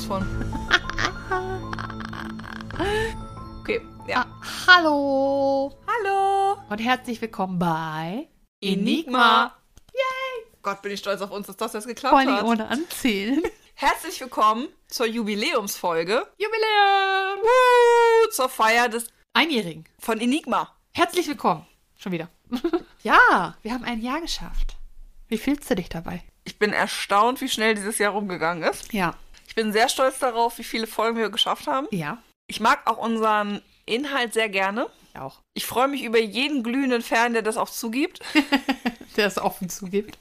rausholen. Okay, ja. Ah, hallo Hallo! und herzlich willkommen bei Enigma. Gott, bin ich stolz auf uns, dass das jetzt geklappt Polly hat. ohne Anzählen. Herzlich willkommen zur Jubiläumsfolge. Jubiläum! Woo, zur Feier des Einjährigen. von Enigma. Herzlich willkommen. Schon wieder. ja, wir haben ein Jahr geschafft. Wie fühlst du dich dabei? Ich bin erstaunt, wie schnell dieses Jahr rumgegangen ist. Ja. Ich bin sehr stolz darauf, wie viele Folgen wir geschafft haben. Ja. Ich mag auch unseren Inhalt sehr gerne. Ich auch. Ich freue mich über jeden glühenden Fan, der das auch zugibt. Der es offen zugibt.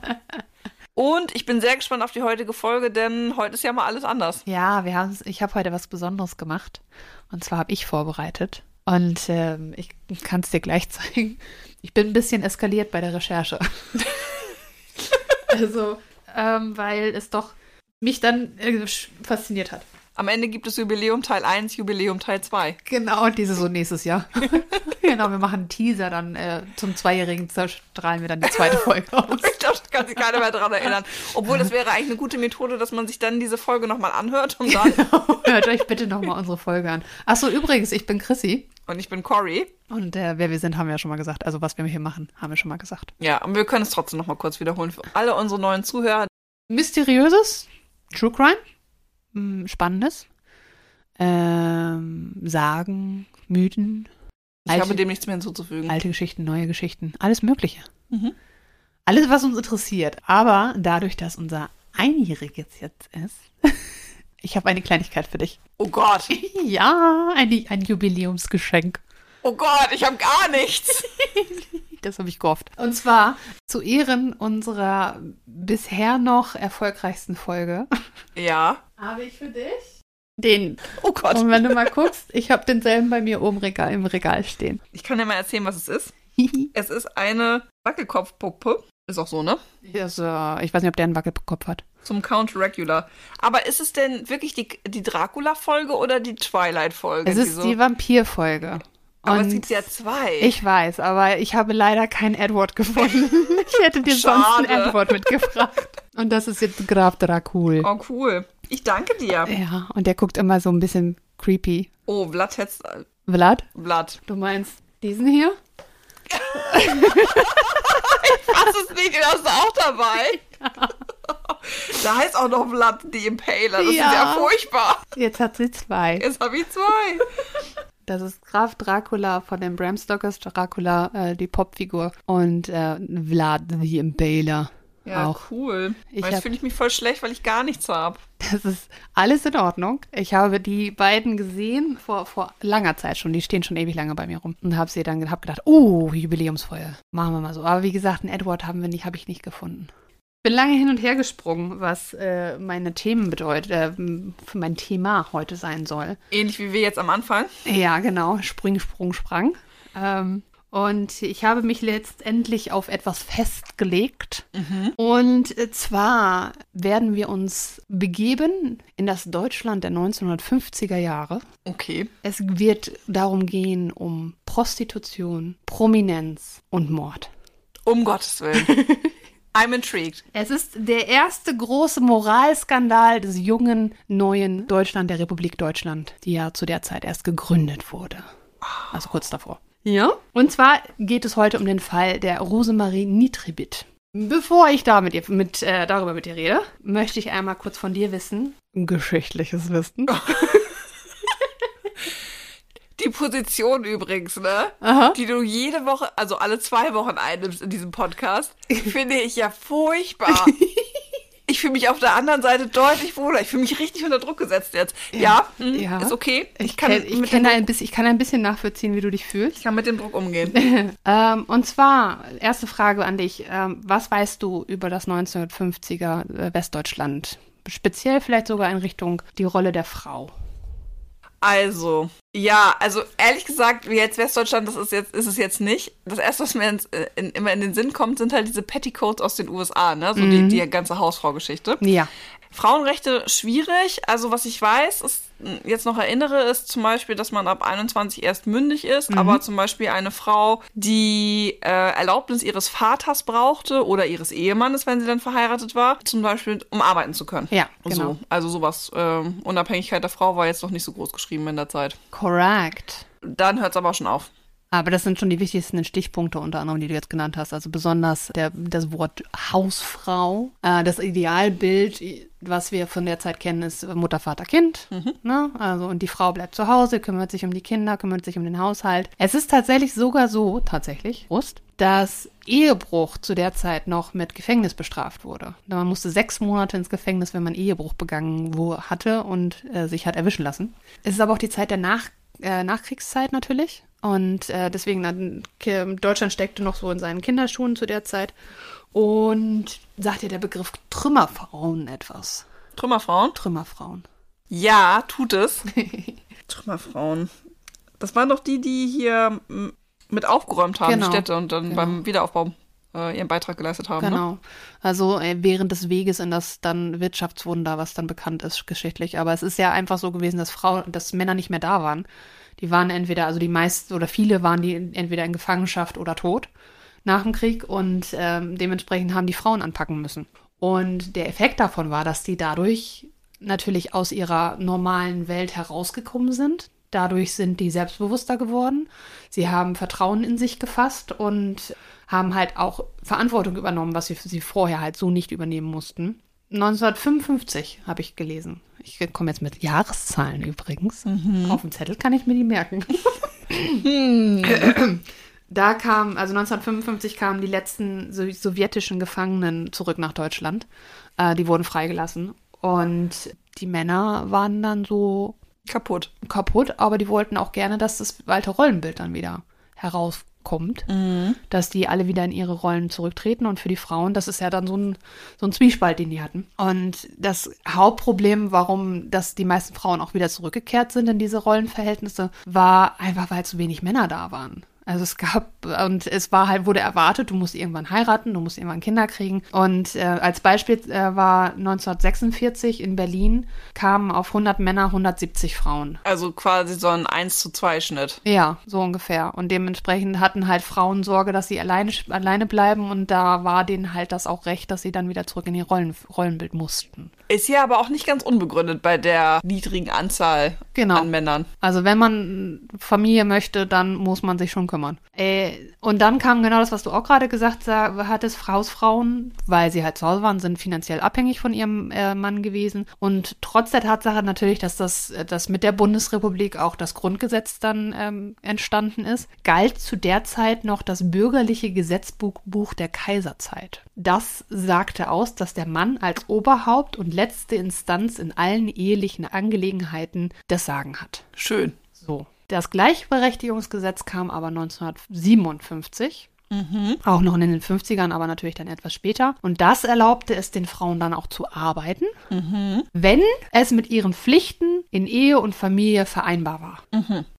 Und ich bin sehr gespannt auf die heutige Folge, denn heute ist ja mal alles anders. Ja, wir haben ich habe heute was Besonderes gemacht. Und zwar habe ich vorbereitet. Und ähm, ich kann es dir gleich zeigen. Ich bin ein bisschen eskaliert bei der Recherche. also, ähm, weil es doch mich dann äh, fasziniert hat. Am Ende gibt es Jubiläum Teil 1, Jubiläum Teil 2. Genau, diese so nächstes Jahr. genau, wir machen einen Teaser, dann äh, zum Zweijährigen zerstrahlen wir dann die zweite Folge aus. Ich glaube, da kann sich keiner mehr dran erinnern. Obwohl, das wäre eigentlich eine gute Methode, dass man sich dann diese Folge nochmal anhört und dann. Hört euch bitte nochmal unsere Folge an. Achso, übrigens, ich bin Chrissy. Und ich bin Cory. Und äh, wer wir sind, haben wir ja schon mal gesagt. Also was wir hier machen, haben wir schon mal gesagt. Ja, und wir können es trotzdem nochmal kurz wiederholen für alle unsere neuen Zuhörer. Mysteriöses, True Crime, hm, Spannendes, ähm, Sagen, Mythen, Ich Alte- habe dem nichts mehr hinzuzufügen. alte Geschichten, neue Geschichten, alles Mögliche. Mhm. Alles, was uns interessiert. Aber dadurch, dass unser Einjähriges jetzt ist, ich habe eine Kleinigkeit für dich. Oh Gott. Ja, ein, ein Jubiläumsgeschenk. Oh Gott, ich habe gar nichts. Das habe ich gehofft. Und zwar zu Ehren unserer bisher noch erfolgreichsten Folge Ja. habe ich für dich den. Oh Gott. Und wenn du mal guckst, ich habe denselben bei mir oben Regal, im Regal stehen. Ich kann dir mal erzählen, was es ist. Es ist eine Wackelkopfpuppe. Ist auch so, ne? Das, äh, ich weiß nicht, ob der einen Wackelkopf hat. Zum Count Regular. Aber ist es denn wirklich die, die Dracula-Folge oder die Twilight-Folge? Es die ist so- die Vampirfolge. Aber es gibt ja zwei. Ich weiß, aber ich habe leider keinen Edward gefunden. ich hätte dir sonst einen Schade. Edward mitgebracht. Und das ist jetzt Graf Dracul. Oh, cool. Ich danke dir. Ja, und der guckt immer so ein bisschen creepy. Oh, Vlad hätt's. äh, Vlad, Vlad. du meinst diesen hier? Hast es nicht, du hast auch dabei. Da heißt auch noch Vlad die Impaler. Das Ja. ist ja furchtbar. Jetzt hat sie zwei. Jetzt habe ich zwei. Das ist Graf Dracula von dem Bram Stokers Dracula, äh, die Popfigur. Und äh, Vlad the Impaler. Ja, Auch. cool. Ich jetzt fühle ich mich voll schlecht, weil ich gar nichts habe. Das ist alles in Ordnung. Ich habe die beiden gesehen vor, vor langer Zeit schon. Die stehen schon ewig lange bei mir rum. Und habe sie dann hab gedacht, oh, Jubiläumsfeuer. Machen wir mal so. Aber wie gesagt, einen Edward haben wir nicht, habe ich nicht gefunden. Bin lange hin und her gesprungen, was äh, meine Themen bedeutet, äh, für mein Thema heute sein soll. Ähnlich wie wir jetzt am Anfang. Ja, genau. Spring, Sprung, Sprang. Ähm, und ich habe mich letztendlich auf etwas festgelegt. Und äh, zwar werden wir uns begeben in das Deutschland der 1950er Jahre. Okay. Es wird darum gehen um Prostitution, Prominenz und Mord. Um Gottes Willen. I'm intrigued. Es ist der erste große Moralskandal des jungen, neuen Deutschland, der Republik Deutschland, die ja zu der Zeit erst gegründet wurde. Also kurz davor. Ja. Und zwar geht es heute um den Fall der Rosemarie Nitribit. Bevor ich da mit dir, mit, äh, darüber mit dir rede, möchte ich einmal kurz von dir wissen, geschichtliches Wissen. Die Position übrigens, ne? Aha. Die du jede Woche, also alle zwei Wochen einnimmst in diesem Podcast, finde ich ja furchtbar. Ich fühle mich auf der anderen Seite deutlich wohler. Ich fühle mich richtig unter Druck gesetzt jetzt. Ja, hm, Ja. ist okay. Ich, kann, ich, mit kenn dem ein bisschen, ich kann ein bisschen nachvollziehen, wie du dich fühlst. Ich kann mit dem Druck umgehen. Ähm, und zwar, erste Frage an dich. Ähm, was weißt du über das 1950er äh, Westdeutschland? Speziell vielleicht sogar in Richtung die Rolle der Frau. Also, ja, also ehrlich gesagt, wie jetzt Westdeutschland, das ist jetzt, ist es jetzt nicht. Das erste, was mir ins, in, immer in den Sinn kommt, sind halt diese Petticoats aus den USA, ne? So die, die ganze Hausfrau-Geschichte. Ja. Frauenrechte schwierig. Also was ich weiß, ist, jetzt noch erinnere, ist zum Beispiel, dass man ab 21 erst mündig ist, aber zum Beispiel eine Frau, die äh, Erlaubnis ihres Vaters brauchte oder ihres Ehemannes, wenn sie dann verheiratet war, zum Beispiel, um arbeiten zu können. Ja, genau. So. Also sowas. ähm, Unabhängigkeit der Frau war jetzt noch nicht so groß geschrieben in der Zeit. Correct. Dann hört es aber auch schon auf. Aber das sind schon die wichtigsten Stichpunkte unter anderem, die du jetzt genannt hast. Also besonders der, das Wort Hausfrau. Äh, das Idealbild, was wir von der Zeit kennen, ist Mutter, Vater, Kind. Ne? Also und die Frau bleibt zu Hause, kümmert sich um die Kinder, kümmert sich um den Haushalt. Es ist tatsächlich sogar so, tatsächlich, Brust, dass Ehebruch zu der Zeit noch mit Gefängnis bestraft wurde. Man musste sechs Monate ins Gefängnis, wenn man Ehebruch begangen wo, hatte und äh, sich hat erwischen lassen. Es ist aber auch die Zeit der Nach äh, Nachkriegszeit natürlich. Und äh, deswegen, dann, Deutschland steckte noch so in seinen Kinderschuhen zu der Zeit. Und sagt dir der Begriff Trümmerfrauen etwas? Trümmerfrauen? Trümmerfrauen. Ja, tut es. Trümmerfrauen. Das waren doch die, die hier mit aufgeräumt haben, Genau. die Städte, und dann Genau. beim Wiederaufbau äh, ihren Beitrag geleistet haben. Ne? Genau. Also äh, während des Weges in das dann Wirtschaftswunder, was dann bekannt ist geschichtlich. Aber es ist ja einfach so gewesen, dass Frauen, dass Männer nicht mehr da waren. Die waren entweder, also die meisten oder viele waren die entweder in Gefangenschaft oder tot nach dem Krieg und ähm, dementsprechend haben die Frauen anpacken müssen. Und der Effekt davon war, dass die dadurch natürlich aus ihrer normalen Welt herausgekommen sind. Dadurch sind die selbstbewusster geworden. Sie haben Vertrauen in sich gefasst und haben halt auch Verantwortung übernommen, was sie, sie vorher halt so nicht übernehmen mussten. 1955 habe ich gelesen. Ich komme jetzt mit Jahreszahlen übrigens. Auf dem Zettel kann ich mir die merken. Da kam, also 1955 kamen die letzten so- sowjetischen Gefangenen zurück nach Deutschland. Äh, die wurden freigelassen. Und die Männer waren dann so Kaputt. kaputt, aber die wollten auch gerne, dass das alte Rollenbild dann wieder herauskommt. Dass die alle wieder in ihre Rollen zurücktreten. Und für die Frauen, das ist ja dann so ein, so ein Zwiespalt, den die hatten. Und das Hauptproblem, warum dass die meisten Frauen auch wieder zurückgekehrt sind in diese Rollenverhältnisse, war einfach, weil zu wenig Männer da waren. Also es gab, und es war halt, wurde erwartet, du musst irgendwann heiraten, du musst irgendwann Kinder kriegen. Und äh, als Beispiel äh, war 1946 in Berlin kamen auf 100 Männer 170 Frauen. Also quasi so ein 1 zu 2 Schnitt. Ja, so ungefähr. Und dementsprechend hatten halt Frauen Sorge, dass sie alleine, alleine bleiben und da war denen halt das auch recht, dass sie dann wieder zurück in ihr Rollen, Rollenbild mussten. Ist ja aber auch nicht ganz unbegründet bei der niedrigen Anzahl Genau. an Männern. Also wenn man Familie möchte, dann muss man sich schon kümmern. Äh, und dann kam genau das, was du auch gerade gesagt sa- hattest, Hausfrauen, weil sie halt zu Hause waren, sind finanziell abhängig von ihrem äh, Mann gewesen. Und trotz der Tatsache natürlich, dass das dass mit der Bundesrepublik auch das Grundgesetz dann ähm, entstanden ist, galt zu der Zeit noch das bürgerliche Gesetzbuch Buch der Kaiserzeit. Das sagte aus, dass der Mann als Oberhaupt und letzte Instanz in allen ehelichen Angelegenheiten das Sagen hat. Schön. Das Gleichberechtigungsgesetz kam aber 1957. Auch noch in den 50ern, aber natürlich dann etwas später. Und das erlaubte es den Frauen dann auch zu arbeiten, wenn es mit ihren Pflichten in Ehe und Familie vereinbar war.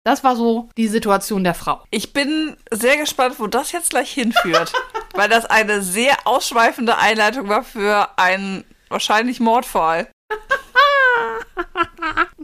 Das war so die Situation der Frau. Ich bin sehr gespannt, wo das jetzt gleich hinführt, weil das eine sehr ausschweifende Einleitung war für einen wahrscheinlich Mordfall.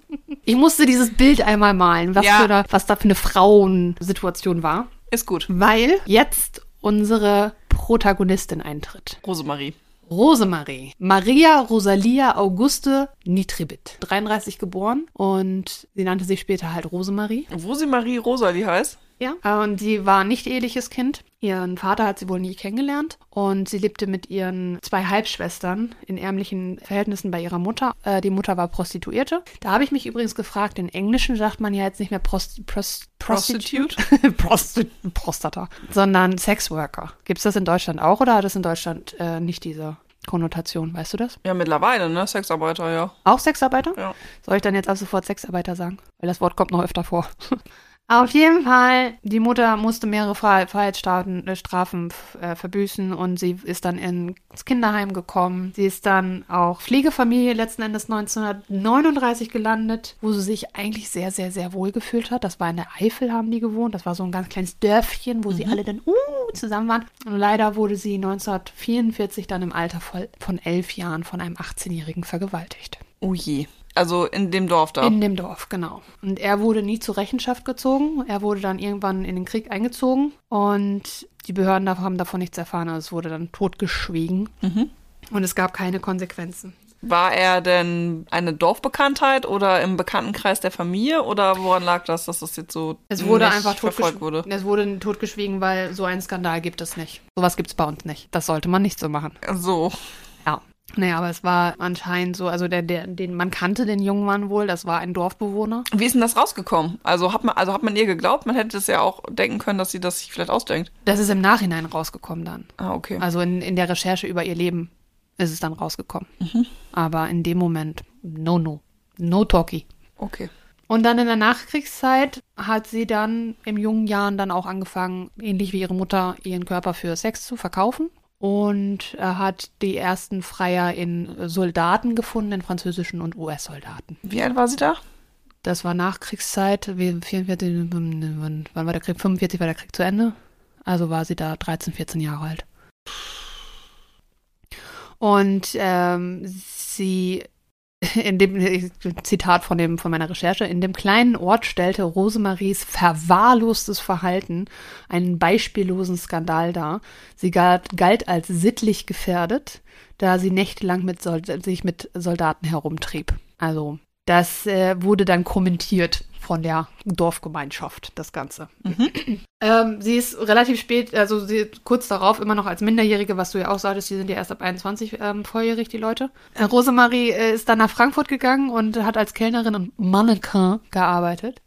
Ich musste dieses Bild einmal malen, was, Ja. für da, was da für eine Frauensituation war, Ist gut. weil jetzt unsere Protagonistin eintritt. Rosemarie. Rosemarie. Maria Rosalia Auguste Nitribit. 33 geboren und sie nannte sich später halt Rosemarie. Rosemarie Rosalie heißt? Ja. Und sie war nicht eheliches Kind. Ihren Vater hat sie wohl nie kennengelernt. Und sie lebte mit ihren zwei Halbschwestern in ärmlichen Verhältnissen bei ihrer Mutter. Äh, die Mutter war Prostituierte. Da habe ich mich übrigens gefragt, in Englischen sagt man ja jetzt nicht mehr Prost, Prost, Prostitute? Prosti Prostata, sondern Sexworker. Gibt es das in Deutschland auch oder hat es in Deutschland äh, nicht diese Konnotation? Weißt du das? Ja, mittlerweile, ne? Sexarbeiter, ja. Auch Sexarbeiter? Ja. Soll ich dann jetzt ab sofort Sexarbeiter sagen? Weil das Wort kommt noch öfter vor. Auf jeden Fall, die Mutter musste mehrere Fre Freiheitsstrafen äh, äh, verbüßen und sie ist dann ins Kinderheim gekommen. Sie ist dann auch Pflegefamilie letzten Endes 1939 gelandet, wo sie sich eigentlich sehr, sehr, sehr wohl gefühlt hat. Das war in der Eifel, haben die gewohnt. Das war so ein ganz kleines Dörfchen, wo sie alle dann uh, zusammen waren. Und leider wurde sie 1944 dann im Alter von elf Jahren von einem 18-Jährigen vergewaltigt. Oh je. Also in dem Dorf da. In dem Dorf, genau. Und er wurde nie zur Rechenschaft gezogen. Er wurde dann irgendwann in den Krieg eingezogen und die Behörden haben davon nichts erfahren. Also es wurde dann totgeschwiegen. Mhm. Und es gab keine Konsequenzen. War er denn eine Dorfbekanntheit oder im Bekanntenkreis der Familie oder woran lag das, dass das jetzt so Es wurde nicht einfach verfolgt wurde? Es wurde totgeschwiegen, weil so einen Skandal gibt es nicht. Sowas gibt es bei uns nicht. Das sollte man nicht so machen. So. Ja. Naja, aber es war anscheinend so, also der, der, den, man kannte den jungen Mann wohl, das war ein Dorfbewohner. Wie ist denn das rausgekommen? Also hat man, also hat man ihr geglaubt? Man hätte es ja auch denken können, dass sie das sich vielleicht ausdenkt. Das ist im Nachhinein rausgekommen dann. Ah, okay. Also in, in der Recherche über ihr Leben ist es dann rausgekommen. Mhm. Aber in dem Moment, no, no. No talkie. Okay. Und dann in der Nachkriegszeit hat sie dann in jungen Jahren dann auch angefangen, ähnlich wie ihre Mutter, ihren Körper für Sex zu verkaufen. Und er hat die ersten Freier in Soldaten gefunden, in französischen und US-Soldaten. Wie alt war sie da? Das war Nachkriegszeit. 44, wann wann war der Krieg? 45 war der Krieg zu Ende. Also war sie da 13, 14 Jahre alt. Und ähm, sie, in dem Zitat von, dem, von meiner Recherche, in dem kleinen Ort stellte Rosemaries verwahrlostes Verhalten einen beispiellosen Skandal dar. Sie galt, galt als sittlich gefährdet, da sie nächtelang mit sich mit Soldaten herumtrieb. Also das äh, wurde dann kommentiert von der Dorfgemeinschaft, das Ganze. Ähm, sie ist relativ spät, also sie, kurz darauf immer noch als Minderjährige, was du ja auch sagtest, die sind ja erst ab 21 ähm, volljährig, die Leute. Äh, Rosemarie äh, ist dann nach Frankfurt gegangen und hat als Kellnerin und Mannequin gearbeitet.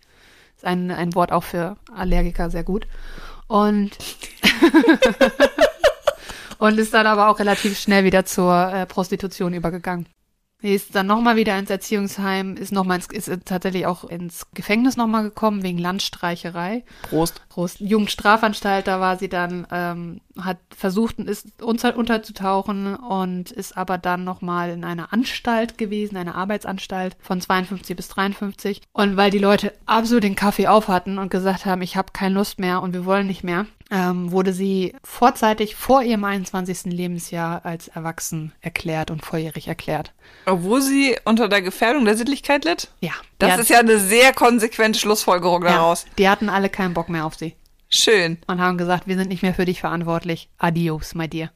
Ist ein, ein Wort auch für Allergiker sehr gut. Und, und ist dann aber auch relativ schnell wieder zur äh, Prostitution übergegangen. Sie ist dann nochmal wieder ins Erziehungsheim, ist nochmal ins, ist tatsächlich auch ins Gefängnis nochmal gekommen wegen Landstreicherei. Prost. Groß Jugendstrafanstalt, da war sie dann, ähm, hat versucht, ist unter, unterzutauchen und ist aber dann nochmal in einer Anstalt gewesen, eine Arbeitsanstalt von 52 bis 53. Und weil die Leute absolut den Kaffee auf hatten und gesagt haben, ich habe keine Lust mehr und wir wollen nicht mehr, ähm, wurde sie vorzeitig vor ihrem 21. Lebensjahr als erwachsen erklärt und volljährig erklärt. Obwohl sie unter der Gefährdung der Sittlichkeit litt? Ja. Das ist ja eine sehr konsequente Schlussfolgerung ja, daraus. Die hatten alle keinen Bock mehr auf sie. Schön. und haben gesagt, wir sind nicht mehr für dich verantwortlich. Adios, my dear.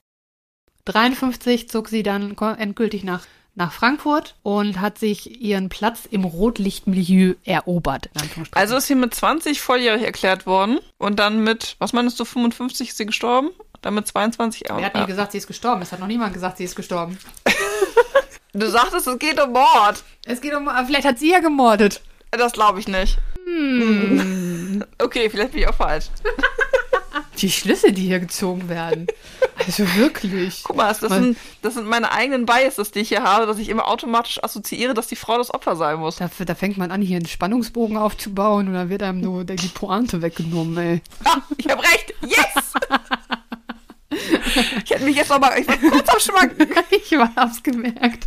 53 zog sie dann endgültig nach, nach Frankfurt und hat sich ihren Platz im Rotlichtmilieu erobert. Also ist sie mit 20 volljährig erklärt worden und dann mit, was meinst du, 55 ist sie gestorben? Dann mit 22. Wer hat nie gesagt, sie ist gestorben? Es hat noch niemand gesagt, sie ist gestorben. Du sagtest, es geht um Mord. Es geht um, vielleicht hat sie ja gemordet. Das glaube ich nicht. Hm. Okay, vielleicht bin ich auch falsch. Die Schlüsse, die hier gezogen werden. Also wirklich. Guck mal, das, das, sind, das sind meine eigenen Biases, die ich hier habe, dass ich immer automatisch assoziiere, dass die Frau das Opfer sein muss. Da, da fängt man an, hier einen Spannungsbogen aufzubauen und dann wird einem nur die Pointe weggenommen, ey. Ah, ich habe recht. Yes! ich hätte mich jetzt mal, ich war kurz am Schwanken. Ich hab's gemerkt.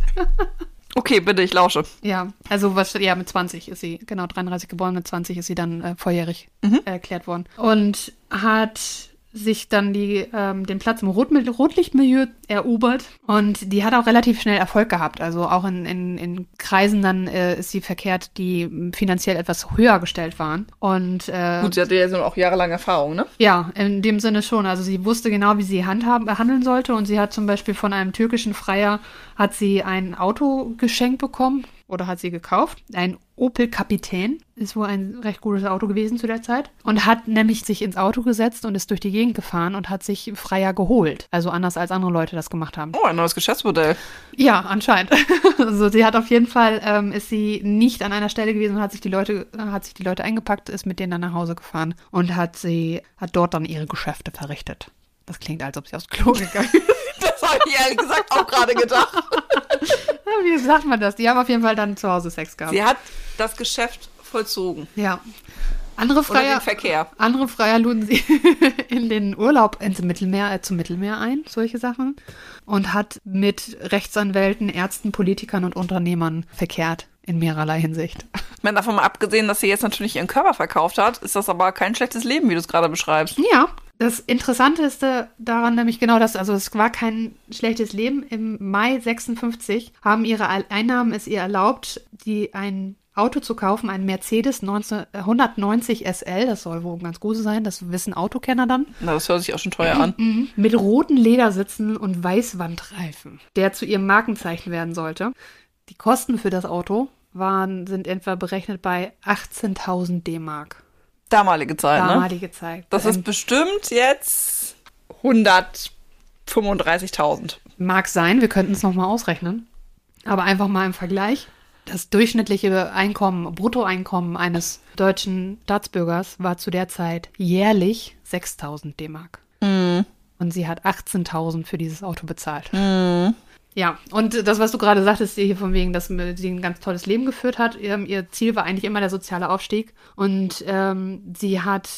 Okay, bitte, ich lausche. Ja, also was ja mit 20 ist sie, genau 33 geboren, mit 20 ist sie dann äh, volljährig erklärt worden und hat sich dann die, ähm, den Platz im Rotmil Rotlichtmilieu erobert und die hat auch relativ schnell Erfolg gehabt. Also auch in, in, in Kreisen dann äh, ist sie verkehrt, die finanziell etwas höher gestellt waren. Und äh, Gut, sie hatte ja so auch jahrelang Erfahrung, ne? ja, in dem Sinne schon. Also sie wusste genau, wie sie handhaben, handeln sollte und sie hat zum Beispiel von einem türkischen Freier hat sie ein Auto geschenkt bekommen oder hat sie gekauft. Ein Opel Kapitän ist wohl ein recht gutes Auto gewesen zu der Zeit und hat nämlich sich ins Auto gesetzt und ist durch die Gegend gefahren und hat sich Freier geholt. Also anders als andere Leute das gemacht haben. Oh, ein neues Geschäftsmodell. Ja, anscheinend. also sie hat auf jeden Fall, ähm, ist sie nicht an einer Stelle gewesen und hat sich die Leute, äh, hat sich die Leute eingepackt, ist mit denen dann nach Hause gefahren und hat sie, hat dort dann ihre Geschäfte verrichtet. Das klingt, als ob sie aufs Klo gegangen ist. Das habe ich ehrlich gesagt auch gerade gedacht. Wie sagt man das? Die haben auf jeden Fall dann zu Hause Sex gehabt. Sie hat das Geschäft vollzogen. Ja. Andere Freier, andere Freier luden sie in den Urlaub ins Mittelmeer, äh, zum Mittelmeer ein, solche Sachen. Und hat mit Rechtsanwälten, Ärzten, Politikern und Unternehmern verkehrt in mehrerlei Hinsicht. Ich meine, davon mal abgesehen, dass sie jetzt natürlich ihren Körper verkauft hat, ist das aber kein schlechtes Leben, wie du es gerade beschreibst. Ja, Das Interessanteste daran nämlich genau das, also es war kein schlechtes Leben. Im Mai 56 haben ihre Einnahmen es ihr erlaubt, die ein Auto zu kaufen, ein Mercedes 1990 SL, das soll wohl ganz gut sein, das wissen Autokenner dann. Na, das hört sich auch schon teuer an. Mhm. Mit roten Ledersitzen und Weißwandreifen, der zu ihrem Markenzeichen werden sollte. Die Kosten für das Auto waren, sind etwa berechnet bei 18.000 D-Mark. Damalige Zeit, ne? Damalige Zeit. Das ist Ähm, bestimmt jetzt 135.000. Mag sein, wir könnten es nochmal ausrechnen. Aber einfach mal im Vergleich. Das durchschnittliche Einkommen, Bruttoeinkommen eines deutschen Staatsbürgers war zu der Zeit jährlich 6000 D-Mark. Und sie hat 18.000 für dieses Auto bezahlt. Ja, und das, was du gerade sagtest, hier von wegen, dass sie ein ganz tolles Leben geführt hat, ähm, ihr Ziel war eigentlich immer der soziale Aufstieg. Und ähm, sie hat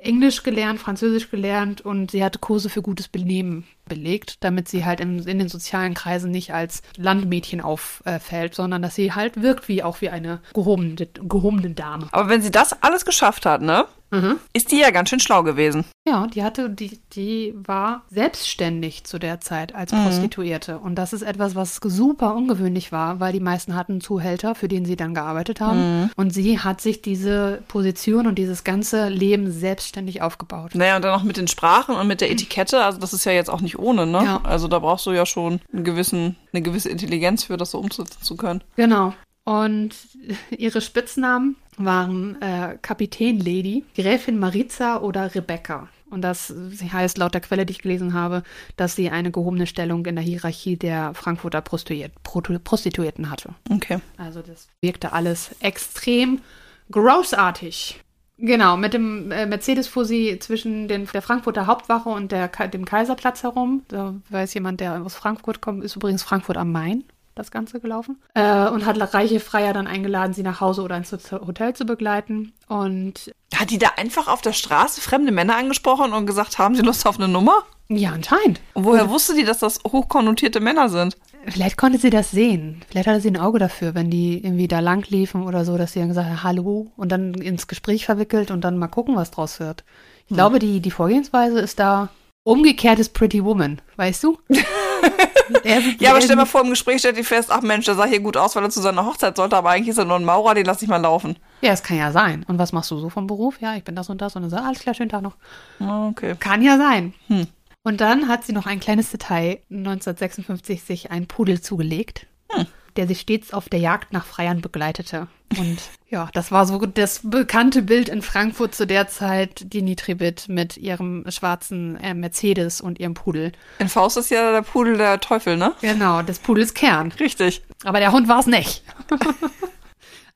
Englisch gelernt, Französisch gelernt und sie hatte Kurse für gutes Benehmen belegt, damit sie halt in, in den sozialen Kreisen nicht als Landmädchen auffällt, sondern dass sie halt wirkt wie auch wie eine gehobene, gehobene Dame. Aber wenn sie das alles geschafft hat, ne? Ist die ja ganz schön schlau gewesen. Ja, die hatte, die, die war selbstständig zu der Zeit als Prostituierte. Und das ist etwas, was super ungewöhnlich war, weil die meisten hatten Zuhälter, für den sie dann gearbeitet haben. Und sie hat sich diese Position und dieses ganze Leben selbstständig aufgebaut. Naja, und dann noch mit den Sprachen und mit der Etikette, also das ist ja jetzt auch nicht ohne, ne? Ja. Also da brauchst du ja schon einen gewissen, eine gewisse Intelligenz für, das so umsetzen zu können. Genau. Und ihre Spitznamen waren äh, Kapitän Lady, Gräfin Maritza oder Rebecca. Und das sie heißt laut der Quelle, die ich gelesen habe, dass sie eine gehobene Stellung in der Hierarchie der Frankfurter Prostituierten hatte. Okay. Also das wirkte alles extrem großartig. Genau, mit dem äh, Mercedes fuhr sie zwischen den, der Frankfurter Hauptwache und der, dem Kaiserplatz herum. Da weiß jemand, der aus Frankfurt kommt, ist übrigens Frankfurt am Main das Ganze gelaufen. Äh, und hat reiche Freier dann eingeladen, sie nach Hause oder ins Hotel zu begleiten. Und Hat die da einfach auf der Straße fremde Männer angesprochen und gesagt, haben sie Lust auf eine Nummer? Ja, anscheinend. Und woher wusste die, dass das hochkonnotierte Männer sind? Vielleicht konnte sie das sehen. Vielleicht hatte sie ein Auge dafür, wenn die irgendwie da lang liefen oder so, dass sie dann gesagt hat, hallo und dann ins Gespräch verwickelt und dann mal gucken, was draus wird. Ich glaube, die, die Vorgehensweise ist da umgekehrtes Pretty Woman, weißt du? Er- Ja, aber er- stell mal vor, im Gespräch stellt die fest, ach Mensch, der sah hier gut aus, weil er zu seiner Hochzeit sollte, aber eigentlich ist er nur ein Maurer, den lass ich mal laufen. Ja, es kann ja sein. Und was machst du so vom Beruf? Ja, ich bin das und das und dann sagt, alles klar, schönen Tag noch. Ah, Okay. Kann ja sein. Hm. Und dann hat sie noch ein kleines Detail, 1956 sich einen Pudel zugelegt, Hm. der sie stets auf der Jagd nach Freiern begleitete. Und ja, das war so das bekannte Bild in Frankfurt zu der Zeit, die Nitribit mit ihrem schwarzen äh, Mercedes und ihrem Pudel. In Faust ist ja der Pudel der Teufel, ne? Genau, des Pudels Kern. Richtig. Aber der Hund war es nicht.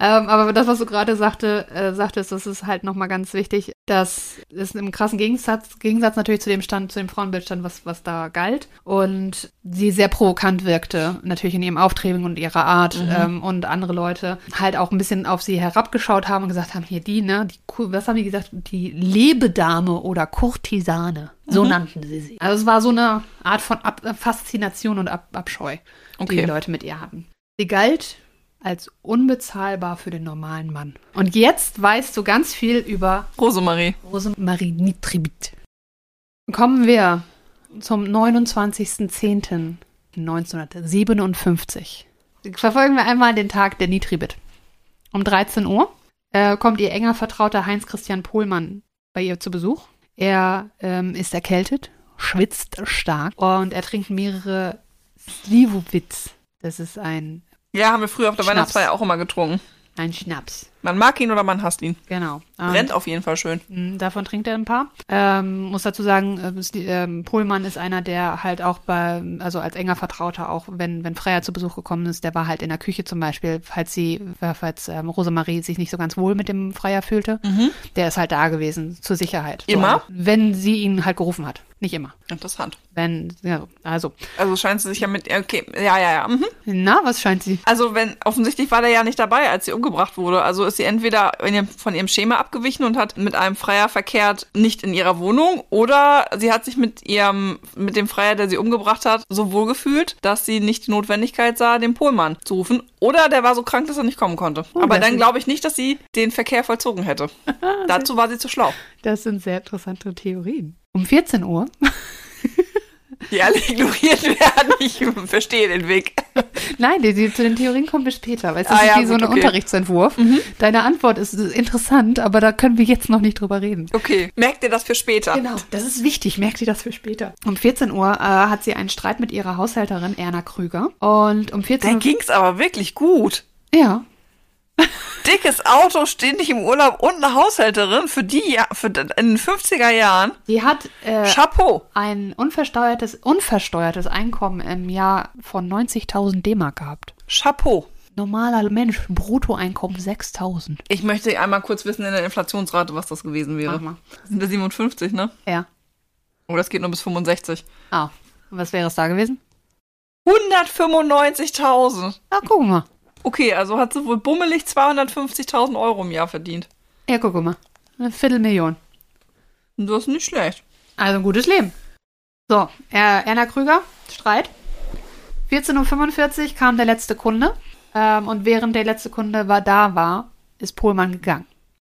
ähm, aber das, was du gerade sagte, äh, sagtest, das ist halt nochmal ganz wichtig, dass es im krassen Gegensatz, Gegensatz natürlich zu dem Stand, zu dem Frauenbild stand, was, was da galt. Und sie sehr provokant wirkte, natürlich in ihrem Auftreten und ihrer Art. Ähm, und andere Leute halt auch ein bisschen auf sie herabgeschaut haben und gesagt haben, hier die, ne, die, was haben die gesagt? Die Lebedame oder Kurtisane. So nannten sie sie. Also es war so eine Art von Ab Faszination und Ab Abscheu, die Okay. die Leute mit ihr hatten. Sie galt als unbezahlbar für den normalen Mann. Und jetzt weißt du ganz viel über Rosemarie. Rosemarie Nitribit. Kommen wir zum 29.10.1957. Verfolgen wir einmal den Tag der Nitribit. Um 13 Uhr äh, kommt ihr enger Vertrauter Heinz-Christian Pohlmann bei ihr zu Besuch. Er ähm, ist erkältet, schwitzt stark und er trinkt mehrere Slivovitz. Das ist ein, Ja, haben wir früher auf der Schnaps. Weihnachtsfeier auch immer getrunken. ein Schnaps. Man mag ihn oder man hasst ihn. Genau. Ähm, Brennt auf jeden Fall schön. Mm, Davon trinkt er ein paar. Ähm, muss dazu sagen, äh, ähm, Pohlmann ist einer, der halt auch bei, also als enger Vertrauter, auch wenn, wenn Freier zu Besuch gekommen ist, der war halt in der Küche zum Beispiel, falls sie, äh, falls ähm, Rosemarie sich nicht so ganz wohl mit dem Freier fühlte. Der ist halt da gewesen, zur Sicherheit. So, Immer? wenn sie ihn halt gerufen hat. Nicht immer. Interessant. Wenn, ja, also. Also scheint sie sich ja mit. Okay, ja, ja, ja. Mhm. Na, was scheint sie? Also wenn offensichtlich war der ja nicht dabei, als sie umgebracht wurde. Also ist sie entweder ihrem, von ihrem Schema abgewichen und hat mit einem Freier verkehrt, nicht in ihrer Wohnung, oder sie hat sich mit ihrem mit dem Freier, der sie umgebracht hat, so wohl gefühlt, dass sie nicht die Notwendigkeit sah, den Pohlmann zu rufen. Oder der war so krank, dass er nicht kommen konnte. Aber das dann glaube ich nicht, dass sie den Verkehr vollzogen hätte. Dazu war sie zu schlau. Das sind sehr interessante Theorien. Um 14 Uhr Die alle ignoriert werden. Ich verstehe den Weg. Nein, die, die, zu den Theorien kommen wir später, weil es Ah, ist ja, wie so gut, ein okay. Mhm. Unterrichtsentwurf. Deine Antwort ist interessant, aber da können wir jetzt noch nicht drüber reden. Okay, merkt ihr das für später? Genau, das ist wichtig. Merkt ihr das für später. Um 14 Uhr äh, hat sie einen Streit mit ihrer Haushälterin Erna Krüger. Und um 14 Da Uhr. ging's aber wirklich gut. Ja. Dickes Auto, ständig im Urlaub und eine Haushälterin für die für in den 50er Jahren. Sie hat äh, Chapeau. ein unversteuertes, unversteuertes Einkommen im Jahr von 90.000 D-Mark gehabt. Chapeau. Normaler Mensch, Bruttoeinkommen 6.000. Ich möchte einmal kurz wissen in der Inflationsrate, was das gewesen wäre. Mach mal. Sind wir 57, ne? Ja. Oder es geht nur bis 65. Ah, und was wäre es da gewesen? 195.000. Ah, guck mal. Okay, also hat sie wohl bummelig 250.000 Euro im Jahr verdient. Ja, guck mal. Eine Viertelmillion. Das ist nicht schlecht. Also ein gutes Leben. So, er, Erna Krüger, Streit. 14.45 Uhr kam der letzte Kunde. Ähm, und während der letzte Kunde war, da war, ist Pohlmann gegangen.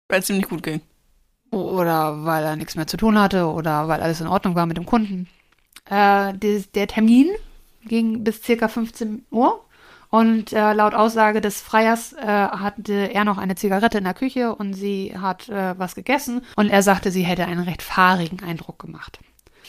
Weil es ihm nicht gut ging. Oder weil er nichts mehr zu tun hatte oder weil alles in Ordnung war mit dem Kunden. Äh, des- der Termin ging bis circa 15 Uhr. Und äh, laut Aussage des Freiers äh, hatte er noch eine Zigarette in der Küche und sie hat äh, was gegessen. Und er sagte, sie hätte einen recht fahrigen Eindruck gemacht.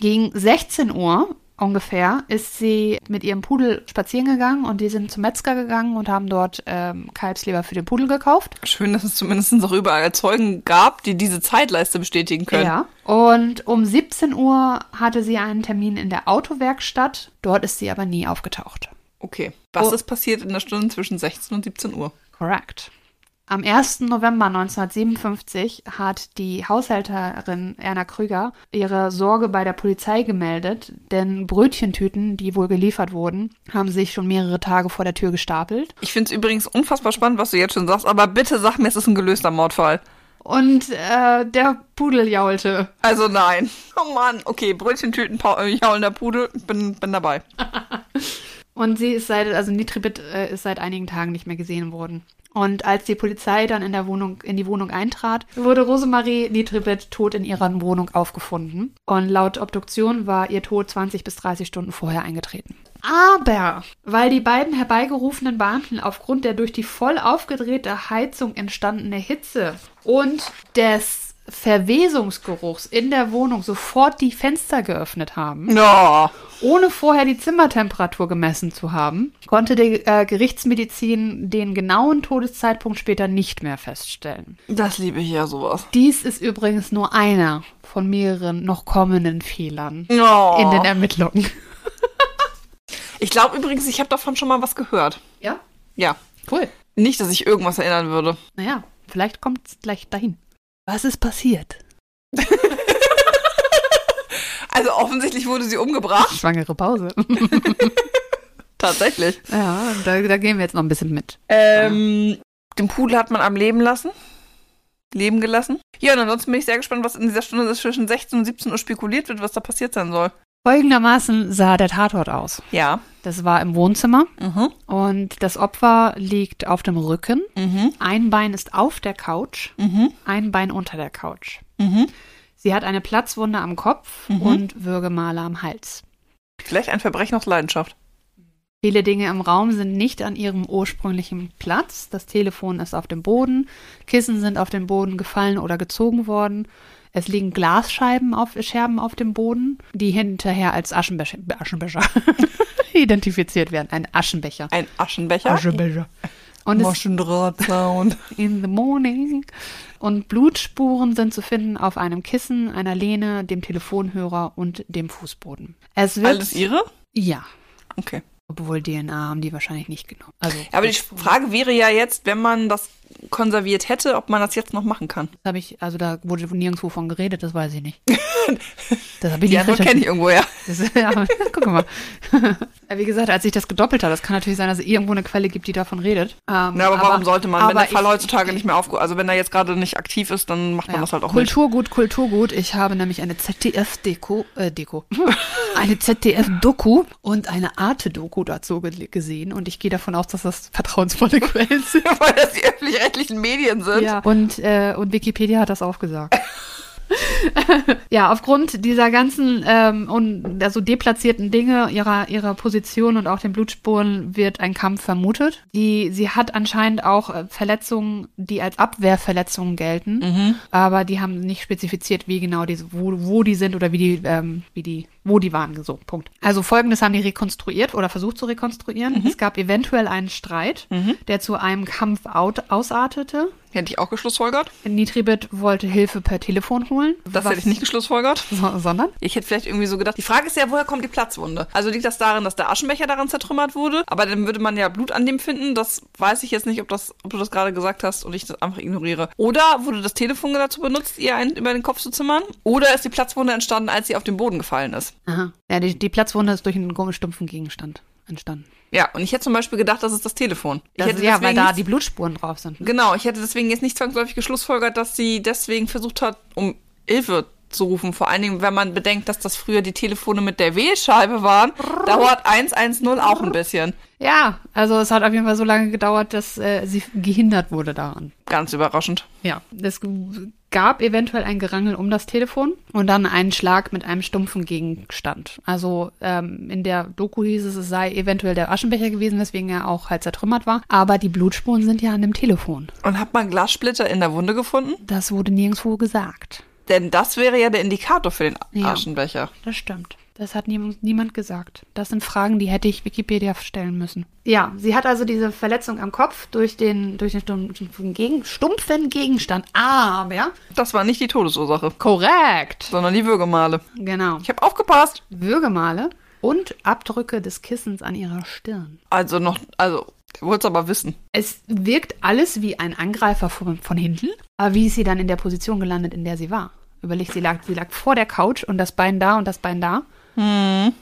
Gegen 16 Uhr ungefähr ist sie mit ihrem Pudel spazieren gegangen und die sind zum Metzger gegangen und haben dort ähm, Kalbsleber für den Pudel gekauft. Schön, dass es zumindest auch überall Zeugen gab, die diese Zeitleiste bestätigen können. Ja. Und um 17 Uhr hatte sie einen Termin in der Autowerkstatt. Dort ist sie aber nie aufgetaucht. Okay. Was Oh. ist passiert in der Stunde zwischen 16 und 17 Uhr? Correct. Am 1. November 1957 hat die Haushälterin Erna Krüger ihre Sorge bei der Polizei gemeldet, denn Brötchentüten, die wohl geliefert wurden, haben sich schon mehrere Tage vor der Tür gestapelt. Ich finde es übrigens unfassbar spannend, was du jetzt schon sagst, aber bitte sag mir, es ist ein gelöster Mordfall. Und äh, der Pudel jaulte. Also nein. Oh Mann. Okay, Brötchentüten, äh, jaulender Pudel, bin, bin dabei. Und sie ist seit, also Nitribit äh, ist seit einigen Tagen nicht mehr gesehen worden. Und als die Polizei dann in der Wohnung, in die Wohnung eintrat, wurde Rosemarie Nitribit tot in ihrer Wohnung aufgefunden. Und laut Obduktion war ihr Tod 20 bis 30 Stunden vorher eingetreten. Aber weil die beiden herbeigerufenen Beamten aufgrund der durch die voll aufgedrehte Heizung entstandene Hitze und des Verwesungsgeruchs in der Wohnung sofort die Fenster geöffnet haben, Ja. ohne vorher die Zimmertemperatur gemessen zu haben, konnte die äh, Gerichtsmedizin den genauen Todeszeitpunkt später nicht mehr feststellen. Das liebe ich ja sowas. Dies ist übrigens nur einer von mehreren noch kommenden Fehlern Oh. in den Ermittlungen. Ich glaube übrigens, ich habe davon schon mal was gehört. Ja, Ja. cool. Nicht, dass ich irgendwas erinnern würde. Naja, vielleicht kommt es gleich dahin. Was ist passiert? Also offensichtlich wurde sie umgebracht. Schwangere Pause. Tatsächlich. ja, da, da gehen wir jetzt noch ein bisschen mit. Ähm, den Pudel hat man am Leben lassen. Leben gelassen. Ja, und ansonsten bin ich sehr gespannt, was in dieser Stunde zwischen 16 und 17 Uhr spekuliert wird, was da passiert sein soll. Folgendermaßen sah der Tatort aus. Ja. Das war im Wohnzimmer Mhm. und das Opfer liegt auf dem Rücken. Mhm. Ein Bein ist auf der Couch, Mhm. ein Bein unter der Couch. Mhm. Sie hat eine Platzwunde am Kopf Mhm. und Würgemale am Hals. Vielleicht ein Verbrechen aus Leidenschaft. Viele Dinge im Raum sind nicht an ihrem ursprünglichen Platz. Das Telefon ist auf dem Boden, Kissen sind auf den Boden gefallen oder gezogen worden. Es liegen Glasscheiben auf Scherben auf dem Boden, die hinterher als Aschenbecher, Aschenbecher identifiziert werden. Ein Aschenbecher. Ein Aschenbecher. Aschenbecher. Und es Maschendrahtzaun. in the morning. Und Blutspuren sind zu finden auf einem Kissen, einer Lehne, dem Telefonhörer und dem Fußboden. Es wird Alles ihre? ja, Okay. obwohl DNA haben die wahrscheinlich nicht genommen. Also Ja, aber die Frage wäre ja jetzt, wenn man das konserviert hätte, ob man das jetzt noch machen kann. habe ich, also da wurde nirgendwo von geredet, das weiß ich nicht. Das habe ich Die nicht Antwort kenne ich irgendwo, ja. Das, ja, guck mal. Wie gesagt, als ich das gedoppelt habe, das kann natürlich sein, dass es irgendwo eine Quelle gibt, die davon redet. Ähm, Ja, aber, warum sollte man, wenn aber der Fall ich- heutzutage nicht mehr aufge... Also wenn er jetzt gerade nicht aktiv ist, dann macht man Ja. das halt auch Kulturgut, Kulturgut. Ich habe nämlich eine ZDF-Deko, äh, Deko, eine ZDF-Doku und eine Arte-Doku dazu ge gesehen und ich gehe davon aus, dass das vertrauensvolle Quellen sind. nicht. Weil das die öffentlich-rechtlichen Medien sind. Ja. Und, äh, und Wikipedia hat das auch gesagt. ja, aufgrund dieser ganzen ähm, und also deplatzierten Dinge, ihrer, ihrer Position und auch den Blutspuren wird ein Kampf vermutet. Die, sie hat anscheinend auch äh, Verletzungen, die als Abwehrverletzungen gelten, aber die haben nicht spezifiziert, wie genau diese, wo, wo die sind oder wie die, ähm, wie die, wo die waren. So, Punkt. Also folgendes haben die rekonstruiert oder versucht zu rekonstruieren. Es gab eventuell einen Streit, der zu einem Kampf out, ausartete. Hätte ich auch geschlussfolgert. Nitribit wollte Hilfe per Telefon holen. Das hätte ich nicht geschlussfolgert. So, sondern? Ich hätte vielleicht irgendwie so gedacht, die Frage ist ja, woher kommt die Platzwunde? Also liegt das darin, dass der Aschenbecher daran zertrümmert wurde? Aber dann würde man ja Blut an dem finden. Das weiß ich jetzt nicht, ob, das, ob du das gerade gesagt hast und ich das einfach ignoriere. Oder wurde das Telefon dazu benutzt, ihr einen über den Kopf zu zimmern? Oder ist die Platzwunde entstanden, als sie auf den Boden gefallen ist? Aha. Ja, die, die Platzwunde ist durch einen gummistumpfen Gegenstand entstanden. Ja, und ich hätte zum Beispiel gedacht, das ist das Telefon. Ich Das, hätte ja, weil da nicht- die Blutspuren drauf sind. ne? Genau, ich hätte deswegen jetzt nicht zwangsläufig geschlussfolgert, dass sie deswegen versucht hat, um Hilfe zu rufen. Vor allen Dingen, wenn man bedenkt, dass das früher die Telefone mit der Wählscheibe waren, dauert 110 auch ein bisschen. Ja, also es hat auf jeden Fall so lange gedauert, dass äh, sie gehindert wurde daran. Ganz überraschend. Ja, es gab eventuell ein Gerangel um das Telefon und dann einen Schlag mit einem stumpfen Gegenstand. Also ähm, in der Doku hieß es, es sei eventuell der Aschenbecher gewesen, weswegen er auch halt zertrümmert war. Aber die Blutspuren sind ja an dem Telefon. Und hat man Glassplitter in der Wunde gefunden? Das wurde nirgendwo gesagt. Denn das wäre ja der Indikator für den Ja. Aschenbecher. Das stimmt. Das hat niemand, niemand gesagt. Das sind Fragen, die hätte ich Wikipedia stellen müssen. Ja, sie hat also diese Verletzung am Kopf durch den, durch den stumpfen, Gegen, stumpfen Gegenstand. Aber, Das war nicht die Todesursache, korrekt. sondern die Würgemale. Genau. Ich habe aufgepasst. Würgemale und Abdrücke des Kissens an ihrer Stirn. Also noch, also, es aber wissen. Es wirkt alles wie ein Angreifer von, von hinten, aber wie ist sie dann in der Position gelandet, in der sie war? Überleg, sie lag, sie lag vor der Couch und das Bein da und das Bein da.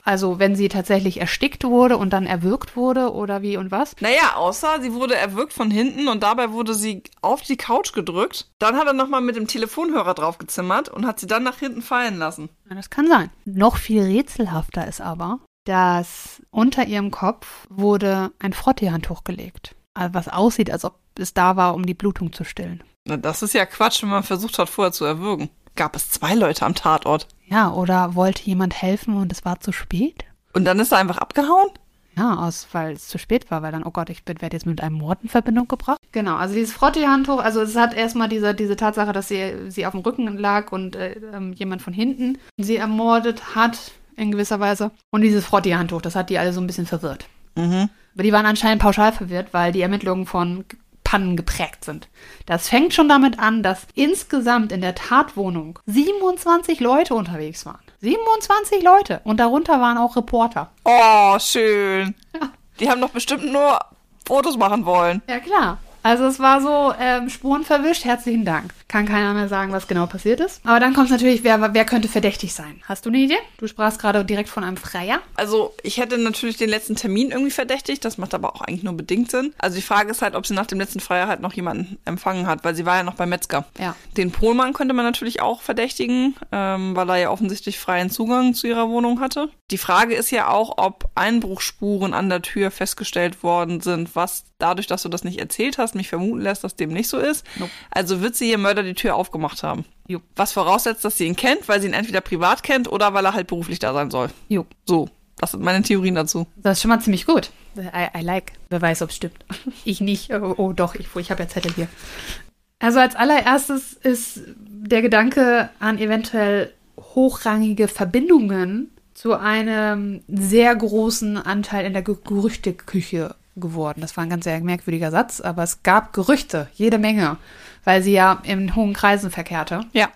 Also wenn sie tatsächlich erstickt wurde und dann erwürgt wurde oder wie und was? Naja, außer sie wurde erwürgt von hinten und dabei wurde sie auf die Couch gedrückt. Dann hat er nochmal mit dem Telefonhörer draufgezimmert und hat sie dann nach hinten fallen lassen. Ja, das kann sein. Noch viel rätselhafter ist aber, dass unter ihrem Kopf wurde ein Frotteehandtuch gelegt. Also Was aussieht, als ob es da war, um die Blutung zu stillen. Na, das ist ja Quatsch, wenn man versucht hat, vorher zu erwürgen. Gab es zwei Leute am Tatort. Ja, oder wollte jemand helfen und es war zu spät? Und dann ist er einfach abgehauen? Ja, aus, weil es zu spät war, weil dann, oh Gott, ich werde jetzt mit einem Mord in Verbindung gebracht. Genau, also dieses Frottee-Handtuch, also es hat erstmal diese, diese Tatsache, dass sie, sie auf dem Rücken lag und äh, ähm, jemand von hinten sie ermordet hat, in gewisser Weise. Und dieses Frottee-Handtuch, das hat die alle so ein bisschen verwirrt. Mhm. Aber die waren anscheinend pauschal verwirrt, weil die Ermittlungen von Pannen geprägt sind. Das fängt schon damit an, dass insgesamt in der Tatwohnung 27 Leute unterwegs waren. 27 Leute. Und darunter waren auch Reporter. Oh, schön. Die haben doch bestimmt nur Fotos machen wollen. Ja, klar. Also es war so ähm, Spuren verwischt, herzlichen Dank. Kann keiner mehr sagen, was genau passiert ist. Aber dann kommt natürlich, wer, wer könnte verdächtig sein? Hast du eine Idee? Du sprachst gerade direkt von einem Freier. Also, ich hätte natürlich den letzten Termin irgendwie verdächtigt. Das macht aber auch eigentlich nur bedingt Sinn. Also, die Frage ist halt, ob sie nach dem letzten Freier halt noch jemanden empfangen hat, weil sie war ja noch beim Metzger. Ja. Den Pohlmann könnte man natürlich auch verdächtigen, ähm, weil er ja offensichtlich freien Zugang zu ihrer Wohnung hatte. Die Frage ist ja auch, ob Einbruchspuren an der Tür festgestellt worden sind, was dadurch, dass du das nicht erzählt hast, mich vermuten lässt, dass dem nicht so ist. Nope. Also wird sie ihr Mörder die Tür aufgemacht haben. Jo. Was voraussetzt, dass sie ihn kennt, weil sie ihn entweder privat kennt oder weil er halt beruflich da sein soll. Jo. So, das sind meine Theorien dazu. Das ist schon mal ziemlich gut. I, I like. Wer weiß, ob es stimmt. Ich nicht. Oh, oh doch, ich, ich habe ja Zettel hier. Also als allererstes ist der Gedanke an eventuell hochrangige Verbindungen zu einem sehr großen Anteil in der Ge- Gerüchteküche geworden. Das war ein ganz sehr merkwürdiger Satz, aber es gab Gerüchte, jede Menge, weil sie ja in hohen Kreisen verkehrte. Ja.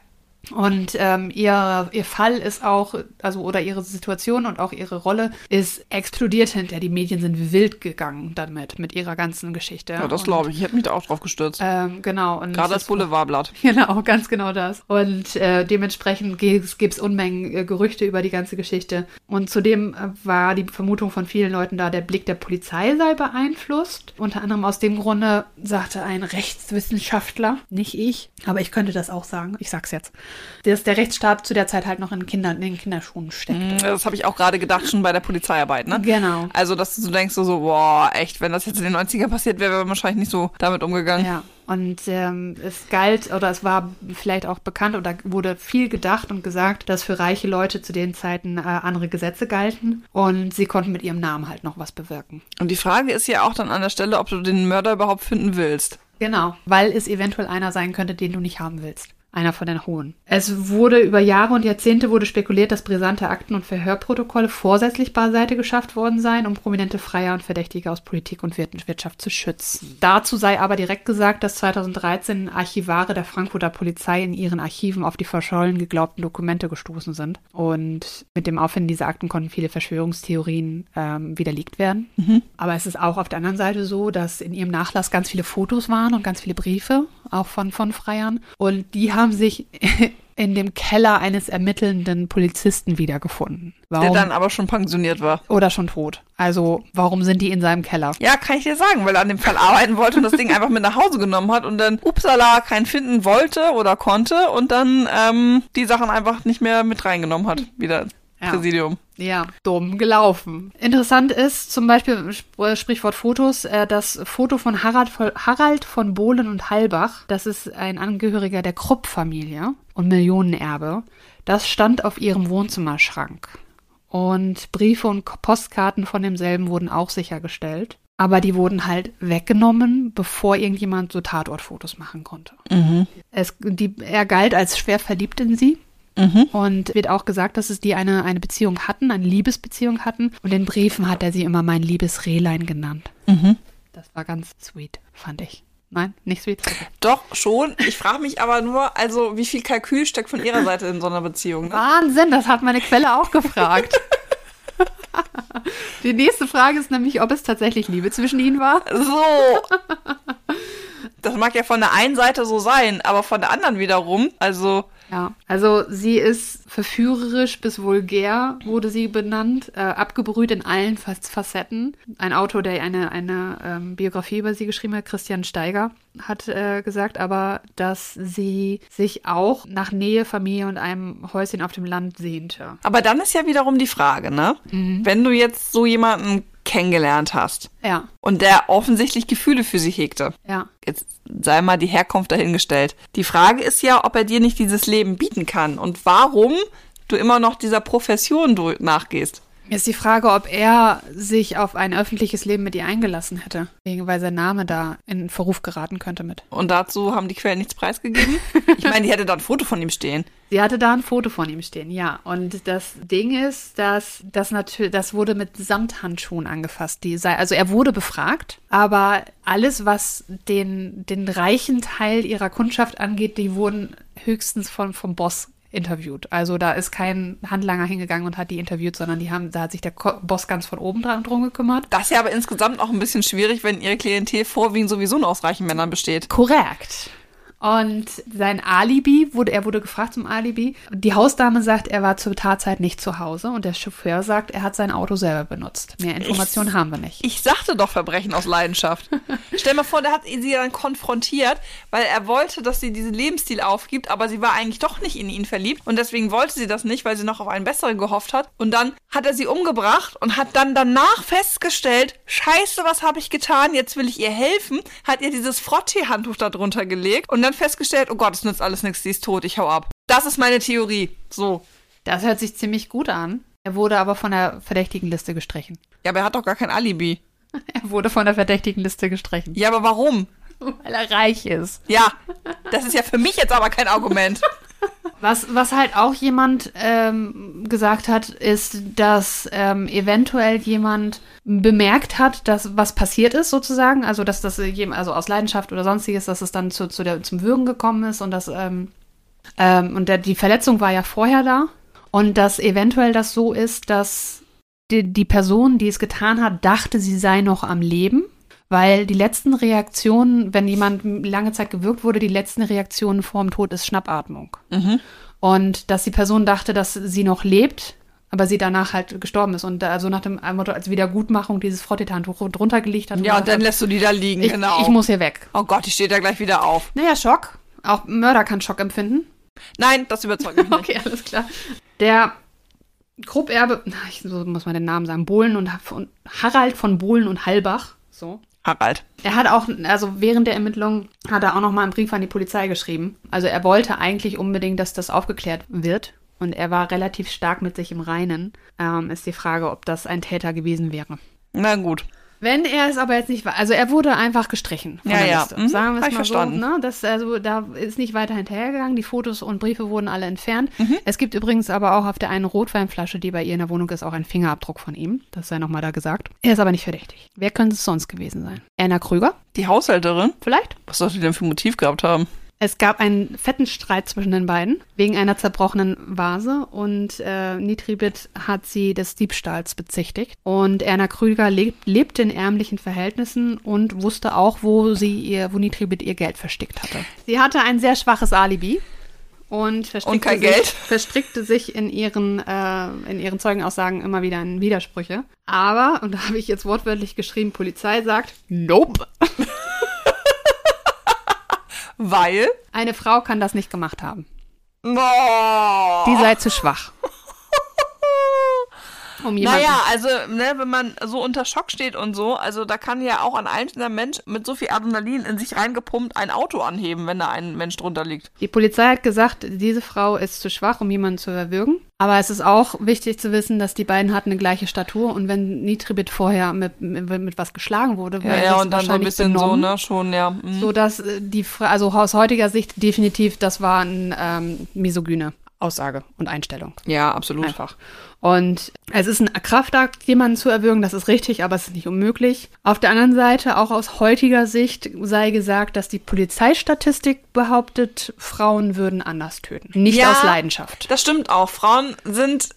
Und ähm, ihr, ihr Fall ist auch, also oder ihre Situation und auch ihre Rolle ist explodiert hinterher. Die Medien sind wild gegangen damit, mit ihrer ganzen Geschichte. Ja, das glaube ich. Ich hätte mich da auch drauf gestürzt. Ähm, genau. Und Gerade das Boulevardblatt. Genau, ganz genau das. Und äh, dementsprechend gibt es Unmengen äh, Gerüchte über die ganze Geschichte. Und zudem äh, war die Vermutung von vielen Leuten da, der Blick der Polizei sei beeinflusst. Unter anderem aus dem Grunde sagte ein Rechtswissenschaftler, nicht ich, aber ich könnte das auch sagen, ich sag's jetzt, dass der Rechtsstaat zu der Zeit halt noch in, Kindern, in den Kinderschuhen steckt. Mhm, Das habe ich auch gerade gedacht, schon bei der Polizeiarbeit, ne? Genau. Also, dass du so denkst, so, so, boah, echt, wenn das jetzt in den 90ern passiert wäre, wäre man wahrscheinlich nicht so damit umgegangen. Ja, und ähm, es galt oder es war vielleicht auch bekannt oder wurde viel gedacht und gesagt, dass für reiche Leute zu den Zeiten äh, andere Gesetze galten und sie konnten mit ihrem Namen halt noch was bewirken. Und die Frage ist ja auch dann an der Stelle, ob du den Mörder überhaupt finden willst. Genau, weil es eventuell einer sein könnte, den du nicht haben willst. Einer von den Hohen. Es wurde über Jahre und Jahrzehnte wurde spekuliert, dass brisante Akten und Verhörprotokolle vorsätzlich beiseite geschafft worden seien, um prominente Freier und Verdächtige aus Politik und Wir- Wirtschaft zu schützen. Dazu sei aber direkt gesagt, dass 2013 Archivare der Frankfurter Polizei in ihren Archiven auf die verschollen geglaubten Dokumente gestoßen sind. Und mit dem Auffinden dieser Akten konnten viele Verschwörungstheorien ähm, widerlegt werden. Aber es ist auch auf der anderen Seite so, dass in ihrem Nachlass ganz viele Fotos waren und ganz viele Briefe, auch von, von Freiern. Und die haben sich in dem Keller eines ermittelnden Polizisten wiedergefunden. Der Warum? dann aber schon pensioniert war. Oder schon tot. Also, warum sind die in seinem Keller? Ja, kann ich dir sagen, weil er an dem Fall arbeiten wollte und das Ding einfach mit nach Hause genommen hat und dann, upsala, keinen finden wollte oder konnte und dann ähm, die Sachen einfach nicht mehr mit reingenommen hat, wieder Ja. Präsidium. Ja, dumm gelaufen. Interessant ist zum Beispiel, Sp- Sprichwort Fotos, äh, das Foto von Harald, von Harald von Bohlen und Halbach, das ist ein Angehöriger der Krupp-Familie und Millionenerbe, das stand auf ihrem Wohnzimmerschrank. Und Briefe und Postkarten von demselben wurden auch sichergestellt. Aber die wurden halt weggenommen, bevor irgendjemand so Tatortfotos machen konnte. Es, die, er galt als schwer verliebt in sie. Und wird auch gesagt, dass es die eine, eine Beziehung hatten, eine Liebesbeziehung hatten. Und in Briefen hat er sie immer mein liebes Rehlein genannt. Das war ganz sweet, fand ich. Nein, nicht sweet. Doch, schon. Ich frage mich aber nur, also wie viel Kalkül steckt von ihrer Seite in so einer Beziehung? Ne? Wahnsinn, das hat meine Quelle auch gefragt. Die nächste Frage ist nämlich, ob es tatsächlich Liebe zwischen ihnen war. So. Das mag ja von der einen Seite so sein, aber von der anderen wiederum, also Ja, also sie ist verführerisch bis vulgär, wurde sie benannt, äh, abgebrüht in allen Fac- Facetten. Ein Autor, der eine, eine ähm, Biografie über sie geschrieben hat, Christian Steiger, hat äh, gesagt aber, dass sie sich auch nach Nähe, Familie und einem Häuschen auf dem Land sehnte. Aber dann ist ja wiederum die Frage, ne? Wenn du jetzt so jemanden kennengelernt hast Ja, und der offensichtlich Gefühle für sie hegte, ja. jetzt sei mal die Herkunft dahingestellt. Die Frage ist ja, ob er dir nicht dieses Leben bieten kann und warum du immer noch dieser Profession nachgehst. Ist die Frage, ob er sich auf ein öffentliches Leben mit ihr eingelassen hätte, wegen weil sein Name da in Verruf geraten könnte mit. Und dazu haben die Quellen nichts preisgegeben. Ich meine, die hätte da ein Foto von ihm stehen. Sie hatte da ein Foto von ihm stehen, ja. Und das Ding ist, dass das natürlich, das wurde mit Samthandschuhen angefasst. Die sei, also er wurde befragt, aber alles, was den, den reichen Teil ihrer Kundschaft angeht, die wurden höchstens von, vom Boss interviewt. Also da ist kein Handlanger hingegangen und hat die interviewt, sondern die haben, da hat sich der Ko Boss ganz von oben dran drum gekümmert. Das ist ja aber insgesamt auch ein bisschen schwierig, wenn ihre Klientel vorwiegend sowieso nur aus reichen Männern besteht. Korrekt. Und sein Alibi, wurde, er wurde gefragt zum Alibi. Die Hausdame sagt, er war zur Tatzeit nicht zu Hause und der Chauffeur sagt, er hat sein Auto selber benutzt. Mehr Informationen haben wir nicht. Ich sagte doch Verbrechen aus Leidenschaft. Stell mal vor, der hat sie dann konfrontiert, weil er wollte, dass sie diesen Lebensstil aufgibt, aber sie war eigentlich doch nicht in ihn verliebt und deswegen wollte sie das nicht, weil sie noch auf einen besseren gehofft hat. Und dann hat er sie umgebracht und hat dann danach festgestellt, scheiße, was habe ich getan? Jetzt will ich ihr helfen, hat ihr dieses Frottee-Handtuch da drunter gelegt und dann festgestellt, oh Gott, es nützt alles nichts, sie ist tot, ich hau ab. Das ist meine Theorie. So. Das hört sich ziemlich gut an. Er wurde aber von der verdächtigen Liste gestrichen. Ja, aber er hat doch gar kein Alibi. Er wurde von der verdächtigen Liste gestrichen. Ja, aber warum? Weil er reich ist. Ja, das ist ja für mich jetzt aber kein Argument. Was, was halt auch jemand ähm, gesagt hat, ist, dass ähm, eventuell jemand bemerkt hat, dass was passiert ist sozusagen, also dass das jem- also aus Leidenschaft oder sonstiges, dass es dann zu, zu der, zum Würgen gekommen ist und dass ähm, ähm, und der, die Verletzung war ja vorher da und dass eventuell das so ist, dass die, die Person, die es getan hat, dachte, sie sei noch am Leben. Weil die letzten Reaktionen, wenn jemand lange Zeit gewürgt wurde, die letzten Reaktionen vor dem Tod ist Schnappatmung. Und dass die Person dachte, dass sie noch lebt, aber sie danach halt gestorben ist. Und also nach dem Motto als Wiedergutmachung dieses Frottehandtuch drunter gelegt hat. Ja, und dann gesagt lässt du die da liegen, hat, ich, genau. ich muss hier weg. oh Gott, die steht da gleich wieder auf. Naja, Schock. Auch Mörder kann Schock empfinden. Nein, das überzeugt mich nicht. Okay, alles klar. Der Grupperbe, ich, so muss man den Namen sagen, Bohlen und von Harald von Bohlen und Halbach. So. Harald. Er hat auch, also während der Ermittlungen hat er auch noch mal einen Brief an die Polizei geschrieben. Also er wollte eigentlich unbedingt, dass das aufgeklärt wird. Und er war relativ stark mit sich im Reinen. Ähm, ist die Frage, ob das ein Täter gewesen wäre. Na gut. Wenn er es aber jetzt nicht war, also er wurde einfach gestrichen von Ja, der ja. Liste. Mhm, Sagen wir es ich mal so, verstanden. ne? Das, also da ist nicht weiter hinterhergegangen. Die Fotos und Briefe wurden alle entfernt. Mhm. Es gibt übrigens aber auch auf der einen Rotweinflasche, die bei ihr in der Wohnung ist, auch ein Fingerabdruck von ihm. Das sei nochmal da gesagt. Er ist aber nicht verdächtig. Wer könnte es sonst gewesen sein? Anna Krüger? Die Haushälterin? Vielleicht? Was sollte die denn für ein Motiv gehabt haben? Es gab einen fetten Streit zwischen den beiden wegen einer zerbrochenen Vase und äh, Nitribit hat sie des Diebstahls bezichtigt. Und Erna Krüger lebt, lebte in ärmlichen Verhältnissen und wusste auch, wo sie ihr, wo Nitribit ihr Geld versteckt hatte. Sie hatte ein sehr schwaches Alibi und verstrickte, kein sich, verstrickte sich in ihren, äh, in ihren Zeugenaussagen immer wieder in Widersprüche. Aber, und da habe ich jetzt wortwörtlich geschrieben, Polizei sagt, nope. Weil? Eine Frau kann das nicht gemacht haben. Oh. Die sei zu schwach. Um jemanden. Naja, also, ne, wenn man so unter Schock steht und so, also da kann ja auch ein einzelner Mensch mit so viel Adrenalin in sich reingepumpt ein Auto anheben, wenn da ein Mensch drunter liegt. Die Polizei hat gesagt, diese Frau ist zu schwach, um jemanden zu erwürgen. Aber es ist auch wichtig zu wissen, dass die beiden hatten eine gleiche Statur und wenn Nitribit vorher mit, mit, mit was geschlagen wurde, Ja, ja, und dann so ein bisschen benommen, so, ne, schon, ja. mhm. So dass äh, die, also aus heutiger Sicht definitiv, das war eine ähm, misogyne Aussage und Einstellung. Ja, absolut. Einfach. Und es ist ein Kraftakt, jemanden zu erwürgen, das ist richtig, aber es ist nicht unmöglich. Auf der anderen Seite, auch aus heutiger Sicht, sei gesagt, dass die Polizeistatistik behauptet, Frauen würden anders töten. Nicht Ja. aus Leidenschaft. Das stimmt auch. Frauen sind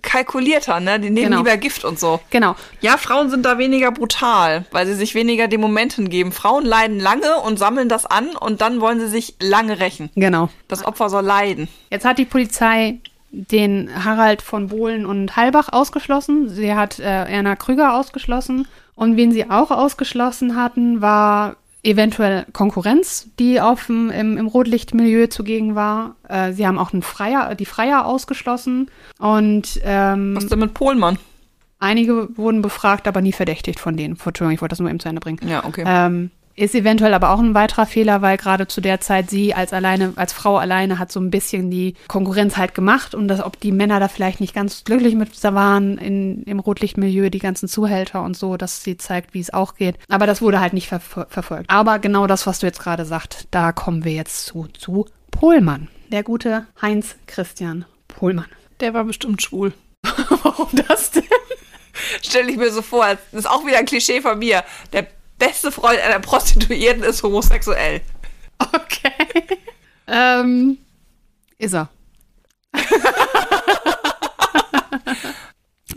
kalkulierter, ne? Die nehmen Genau. lieber Gift und so. Genau. Ja, Frauen sind da weniger brutal, weil sie sich weniger dem Moment hingeben. Frauen leiden lange und sammeln das an und dann wollen sie sich lange rächen. Genau. Das Opfer soll leiden. Jetzt hat die Polizei den Harald von Bohlen und Halbach ausgeschlossen. Sie hat äh, Erna Krüger ausgeschlossen. Und wen sie auch ausgeschlossen hatten, war eventuell Konkurrenz, die auf dem, im, im Rotlichtmilieu zugegen war. Äh, sie haben auch einen Freier, die Freier ausgeschlossen. Und ähm, Was denn mit Pohlmann? einige wurden befragt, aber nie verdächtigt von denen. Entschuldigung, ich wollte das nur eben zu Ende bringen. Ja, okay. Ähm, ist eventuell aber auch ein weiterer Fehler, weil gerade zu der Zeit sie als alleine, als Frau alleine hat so ein bisschen die Konkurrenz halt gemacht und dass ob die Männer da vielleicht nicht ganz glücklich mit waren in, im Rotlichtmilieu, die ganzen Zuhälter und so, dass sie zeigt, wie es auch geht. Aber das wurde halt nicht ver verfolgt. Aber genau das, was du jetzt gerade sagt, da kommen wir jetzt zu, zu Pohlmann. Der gute Heinz Christian Pohlmann. Der war bestimmt schwul. Warum das denn? Stell ich mir so vor, das ist auch wieder ein Klischee von mir. Der beste Freund einer Prostituierten ist homosexuell. Okay. ähm, ist er.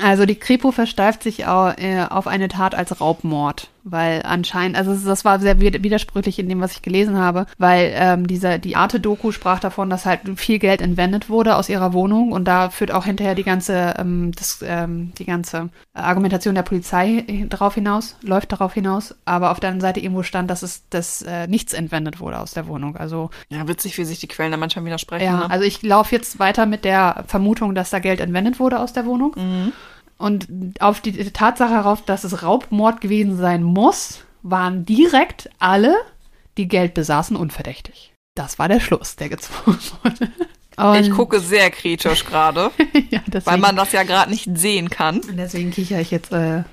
also die Kripo versteift sich äh, auf eine Tat als Raubmord, weil anscheinend, also das war sehr wid- widersprüchlich in dem, was ich gelesen habe, weil ähm, dieser die Arte-Doku sprach davon, dass halt viel Geld entwendet wurde aus ihrer Wohnung und da führt auch hinterher die ganze ähm, das, ähm, die ganze Argumentation der Polizei darauf hinaus, läuft darauf hinaus, aber auf der anderen Seite irgendwo stand, dass es dass äh, nichts entwendet wurde aus der Wohnung, also Ja, witzig, wie sich die Quellen da manchmal widersprechen. ja, ne? also ich laufe jetzt weiter mit der Vermutung, dass da Geld entwendet wurde aus der Wohnung. Mhm. Und auf die Tatsache herauf, dass es Raubmord gewesen sein muss, waren direkt alle, die Geld besaßen, unverdächtig. Das war der Schluss, der gezogen wurde. Und, ich gucke sehr kritisch gerade, ja, weil man das ja gerade nicht sehen kann. deswegen kicher ich jetzt, äh,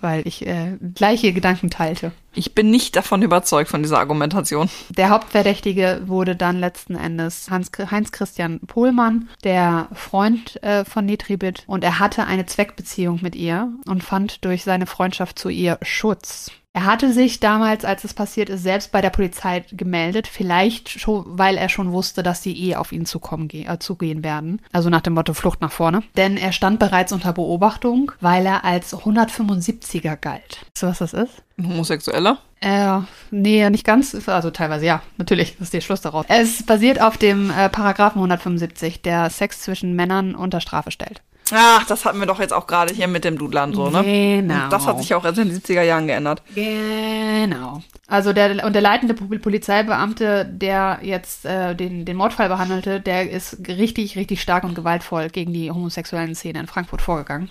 weil ich äh, gleiche Gedanken teilte. Ich bin nicht davon überzeugt von dieser Argumentation. Der Hauptverdächtige wurde dann letzten Endes Hans, Heinz-Christian Pohlmann, der Freund äh, von Nitribit. Und er hatte eine Zweckbeziehung mit ihr und fand durch seine Freundschaft zu ihr Schutz. Er hatte sich damals, als es passiert ist, selbst bei der Polizei gemeldet. Vielleicht schon, weil er schon wusste, dass die eh auf ihn zukommen, ge äh, zugehen werden. Also nach dem Motto Flucht nach vorne. Denn er stand bereits unter Beobachtung, weil er als 175er galt. Weißt du, was das ist? Ein Homosexueller? Äh, nee, nicht ganz. Also teilweise ja, natürlich, das ist der Schluss daraus. Es basiert auf dem äh, Paragraphen 175, der Sex zwischen Männern unter Strafe stellt. Ach, das hatten wir doch jetzt auch gerade hier mit dem Dudland so, ne? Genau. Und das hat sich auch erst in den 70er Jahren geändert. Genau. Also der und der leitende Pol- Polizeibeamte, der jetzt äh, den, den Mordfall behandelte, der ist richtig, richtig stark und gewaltvoll gegen die homosexuellen Szene in Frankfurt vorgegangen.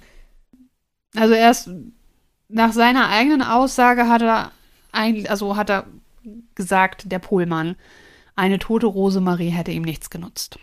Also erst nach seiner eigenen Aussage hat er eigentlich, also hat er gesagt, der Pohlmann, eine tote Rosemarie hätte ihm nichts genutzt,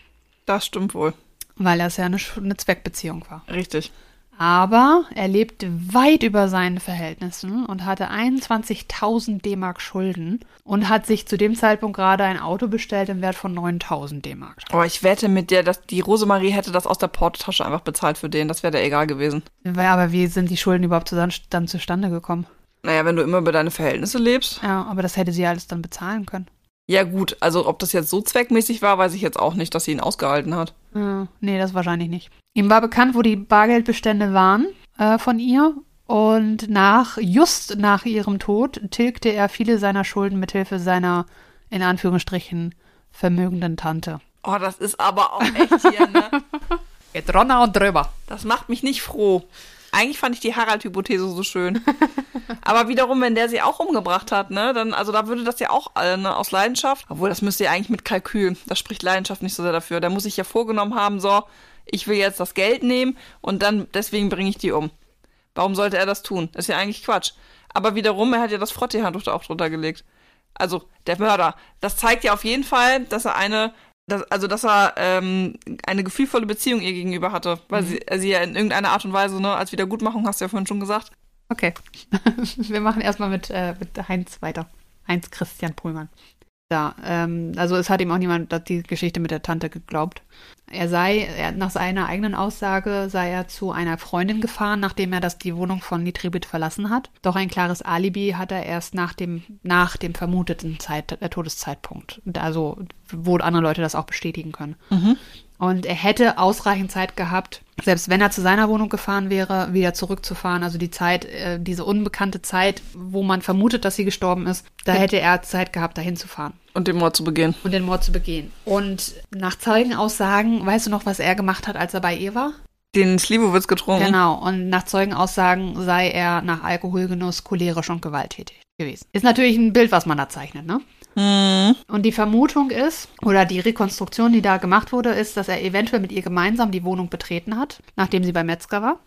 Das stimmt wohl. Weil das ja eine, eine Zweckbeziehung war. Richtig. Aber er lebte weit über seinen Verhältnissen und hatte 21.000 D-Mark Schulden und hat sich zu dem Zeitpunkt gerade ein Auto bestellt im Wert von 9.000 D-Mark. Aber ich wette mit dir, dass die Rosemarie hätte das aus der Portotasche einfach bezahlt für den. Das wäre der egal gewesen. Aber wie sind die Schulden überhaupt dann zustande gekommen? Naja, wenn du immer über deine Verhältnisse lebst. Ja, aber das hätte sie alles dann bezahlen können. Ja, gut. Also, ob das jetzt so zweckmäßig war, weiß ich jetzt auch nicht, dass sie ihn ausgehalten hat. Ja, nee, das wahrscheinlich nicht. Ihm war bekannt, wo die Bargeldbestände waren äh, von ihr. Und nach, just nach ihrem Tod tilgte er viele seiner Schulden mithilfe seiner, in Anführungsstrichen, vermögenden Tante. Oh, das ist aber auch echt hier, ne? Geht runter und drüber. Das macht mich nicht froh. Eigentlich fand ich die Harald-Hypothese so schön. Aber wiederum, wenn der sie auch umgebracht hat, ne, dann, also da würde das ja auch äh, ne, aus Leidenschaft. Obwohl, das müsste ja eigentlich mit Kalkül. Da spricht Leidenschaft nicht so sehr dafür. Der muss sich ja vorgenommen haben, so, ich will jetzt das Geld nehmen und dann, deswegen bringe ich die um. Warum sollte er das tun? Das ist ja eigentlich Quatsch. Aber wiederum, er hat ja das Frottee-Handtuch da auch drunter gelegt. Also, der Mörder. Das zeigt ja auf jeden Fall, dass er eine dass, also dass er ähm, eine gefühlvolle Beziehung ihr gegenüber hatte, weil sie, er sie ja in irgendeiner Art und Weise, ne, als Wiedergutmachung, hast du ja vorhin schon gesagt. Okay. Wir machen erstmal mit, äh, mit Heinz weiter. Heinz Christian Pohlmann. Ja, ähm, also es hat ihm auch niemand die Geschichte mit der Tante geglaubt. Er sei, er, nach seiner eigenen Aussage, sei er zu einer Freundin gefahren, nachdem er das die Wohnung von Nitribit verlassen hat. Doch ein klares Alibi hat er erst nach dem, nach dem vermuteten Zeit, äh, Todeszeitpunkt. Also, wo andere Leute das auch bestätigen können. Und er hätte ausreichend Zeit gehabt, selbst wenn er zu seiner Wohnung gefahren wäre, wieder zurückzufahren. Also die Zeit, äh, diese unbekannte Zeit, wo man vermutet, dass sie gestorben ist, da hätte er Zeit gehabt, dahin zu fahren Und den Mord zu begehen. und den Mord zu begehen. Und nach Zeugenaussagen, weißt du noch, was er gemacht hat, als er bei ihr war? Den Slivovitz getrunken. Genau. Und nach Zeugenaussagen sei er nach Alkoholgenuss cholerisch und gewalttätig gewesen. Ist natürlich ein Bild, was man da zeichnet, ne? Hm. Und die Vermutung ist, oder die Rekonstruktion, die da gemacht wurde, ist, dass er eventuell mit ihr gemeinsam die Wohnung betreten hat, nachdem sie bei Metzger war.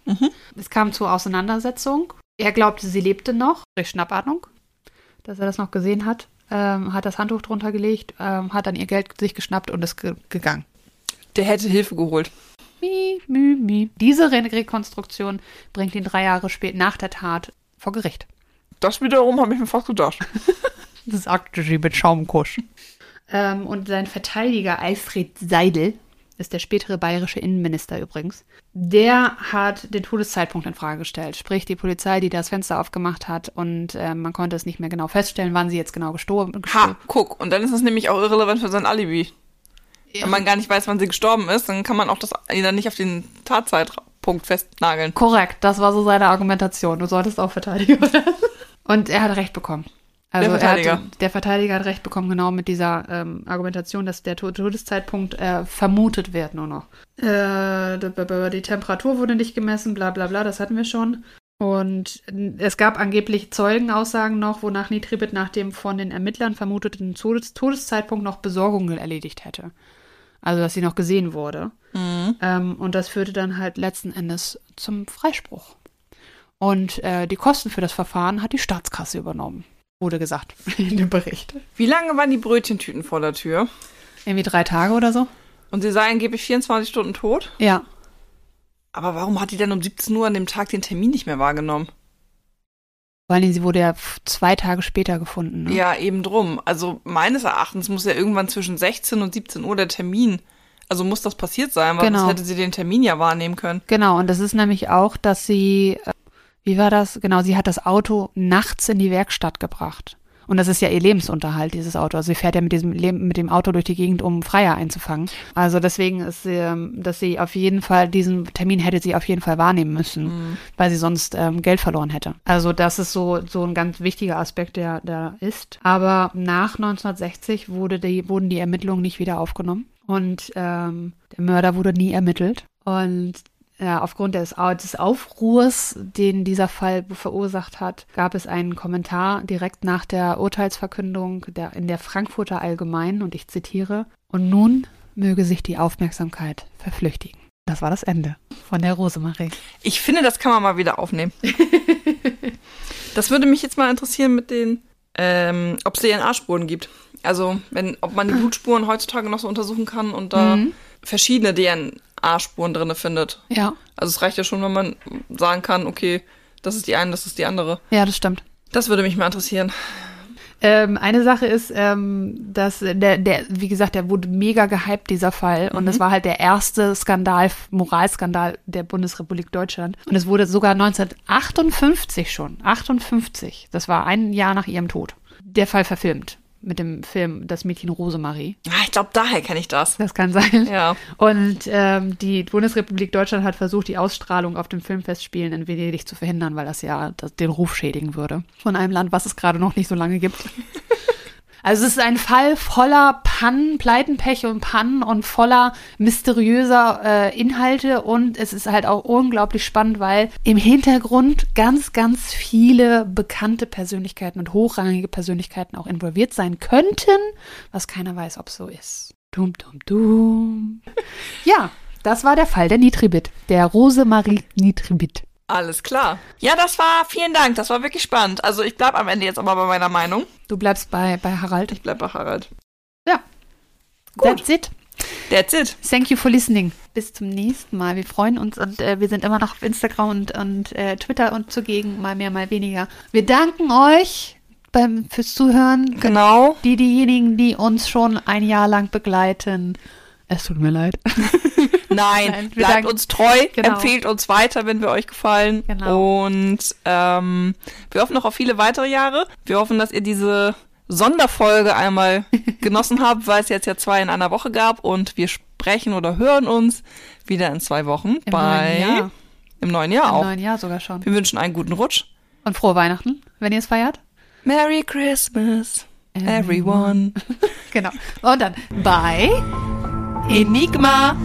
Es kam zur Auseinandersetzung. Er glaubte, sie lebte noch, durch Schnappatmung, dass er das noch gesehen hat, ähm, hat das Handtuch drunter gelegt, ähm, hat dann ihr Geld sich geschnappt und ist ge gegangen. Der hätte Hilfe geholt. Mi, mi, mi. Diese Re Rekonstruktion bringt ihn drei Jahre später nach der Tat vor Gericht. Das wiederum habe ich mir fast gedacht. sagte sie mit Schaumkusch. Ähm, und sein Verteidiger Alfred Seidel ist der spätere bayerische Innenminister übrigens. Der hat den Todeszeitpunkt in Frage gestellt. Sprich, die Polizei, die das Fenster aufgemacht hat und äh, man konnte es nicht mehr genau feststellen, wann sie jetzt genau gestorben Ha, guck. Und dann ist es nämlich auch irrelevant für sein Alibi. Wenn man gar nicht weiß, wann sie gestorben ist, dann kann man auch das ihn dann nicht auf den Tatzeitpunkt festnageln. Korrekt, das war so seine Argumentation. Du solltest auch Verteidiger werden. Und er hat recht bekommen. Also Der Verteidiger. Er hat, der Verteidiger hat recht bekommen, genau mit dieser ähm, Argumentation, dass der To- Todeszeitpunkt äh, vermutet wird nur noch. Äh, die Temperatur wurde nicht gemessen, bla bla bla, das hatten wir schon. Und es gab angeblich Zeugenaussagen noch, wonach Nitribit nach dem von den Ermittlern vermuteten Todes Todeszeitpunkt noch Besorgungen erledigt hätte. Also, dass sie noch gesehen wurde. Ähm, und das führte dann halt letzten Endes zum Freispruch. Und äh, die Kosten für das Verfahren hat die Staatskasse übernommen, wurde gesagt in dem Bericht. Wie lange waren die Brötchentüten vor der Tür? Irgendwie drei Tage oder so? Und sie sei angeblich 24 Stunden tot? Ja. Aber warum hat die denn um 17 Uhr an dem Tag den Termin nicht mehr wahrgenommen? Vor allen Dingen, sie wurde ja zwei Tage später gefunden. Ne? Ja, eben drum. Also meines Erachtens muss ja irgendwann zwischen 16 und 17 Uhr der Termin, also muss das passiert sein, weil Genau. sonst hätte sie den Termin ja wahrnehmen können. Genau, und das ist nämlich auch, dass sie, äh, wie war das? Genau, sie hat das Auto nachts in die Werkstatt gebracht. Und das ist ja ihr Lebensunterhalt, dieses Auto. Also sie fährt ja mit diesem Leben, mit dem Auto durch die Gegend, um Freier einzufangen. Also deswegen ist sie, ähm, dass sie auf jeden Fall, diesen Termin hätte sie auf jeden Fall wahrnehmen müssen, weil sie sonst ähm, Geld verloren hätte. Also das ist so, so ein ganz wichtiger Aspekt, der da ist. Aber nach 1960 wurde die, wurden die Ermittlungen nicht wieder aufgenommen. Und ähm, der Mörder wurde nie ermittelt. Und ja, aufgrund des, des Aufruhrs, den dieser Fall verursacht hat, gab es einen Kommentar direkt nach der Urteilsverkündung der, in der Frankfurter Allgemeinen und ich zitiere, und nun möge sich die Aufmerksamkeit verflüchtigen. Das war das Ende von der Rosemarie. Ich finde, das kann man mal wieder aufnehmen. das würde mich jetzt mal interessieren mit den, ähm, ob es DNA-Spuren gibt. Also, wenn, ob man die Blutspuren heutzutage noch so untersuchen kann und da Mhm. Verschiedene DNA-Spuren drin findet. Ja, Also es reicht ja schon, wenn man sagen kann, okay, das ist die eine, das ist die andere. ja, das stimmt. Das würde mich mal interessieren. Ähm, eine Sache ist, ähm, dass der, der, wie gesagt, der wurde mega gehypt, dieser Fall. Und es war halt der erste Skandal, Moralskandal der Bundesrepublik Deutschland. Und es wurde sogar 1958 schon, 58, das war ein Jahr nach ihrem Tod, der Fall verfilmt. Mit dem Film Das Mädchen Rosemarie. Ah, ich glaube, daher kenne ich das. Das kann sein. Ja. Und ähm, die Bundesrepublik Deutschland hat versucht, die Ausstrahlung auf dem Filmfestspielen in Venedig zu verhindern, weil das ja das, den Ruf schädigen würde. Von einem Land, was es gerade noch nicht so lange gibt. Also es ist ein Fall voller Pannen, Pleitenpech und Pannen und voller mysteriöser äh, Inhalte und es ist halt auch unglaublich spannend, weil im Hintergrund ganz, ganz viele bekannte Persönlichkeiten und hochrangige Persönlichkeiten auch involviert sein könnten, was keiner weiß, ob so ist. Dum, dum, dum. Ja, das war der Fall der Nitribit, der Rosemarie Nitribit. Alles klar. Ja, das war, vielen Dank, das war wirklich spannend. Also ich bleib am Ende jetzt aber bei meiner Meinung. Du bleibst bei, bei Harald. Ich bleib bei Harald. Ja, Gut. that's it. That's it. Thank you for listening. Bis zum nächsten Mal. Wir freuen uns und äh, wir sind immer noch auf Instagram und, und äh, Twitter und zugegen, mal mehr, mal weniger. Wir danken euch beim, fürs Zuhören. Genau. Die, diejenigen, die uns schon ein Jahr lang begleiten. Es tut mir leid. Nein, Nein, bleibt danken- uns treu, Genau. empfehlt uns weiter, wenn wir euch gefallen. Genau. Und ähm, wir hoffen noch auf viele weitere Jahre. Wir hoffen, dass ihr diese Sonderfolge einmal genossen habt, weil es jetzt ja zwei in einer Woche gab und wir sprechen oder hören uns wieder in zwei Wochen Im bei neuen Jahr. im neuen Jahr Im auch. neuen Jahr sogar schon. Wir wünschen einen guten Rutsch. Und frohe Weihnachten, wenn ihr es feiert. Merry Christmas, everyone. Genau. Und dann bei Enigma.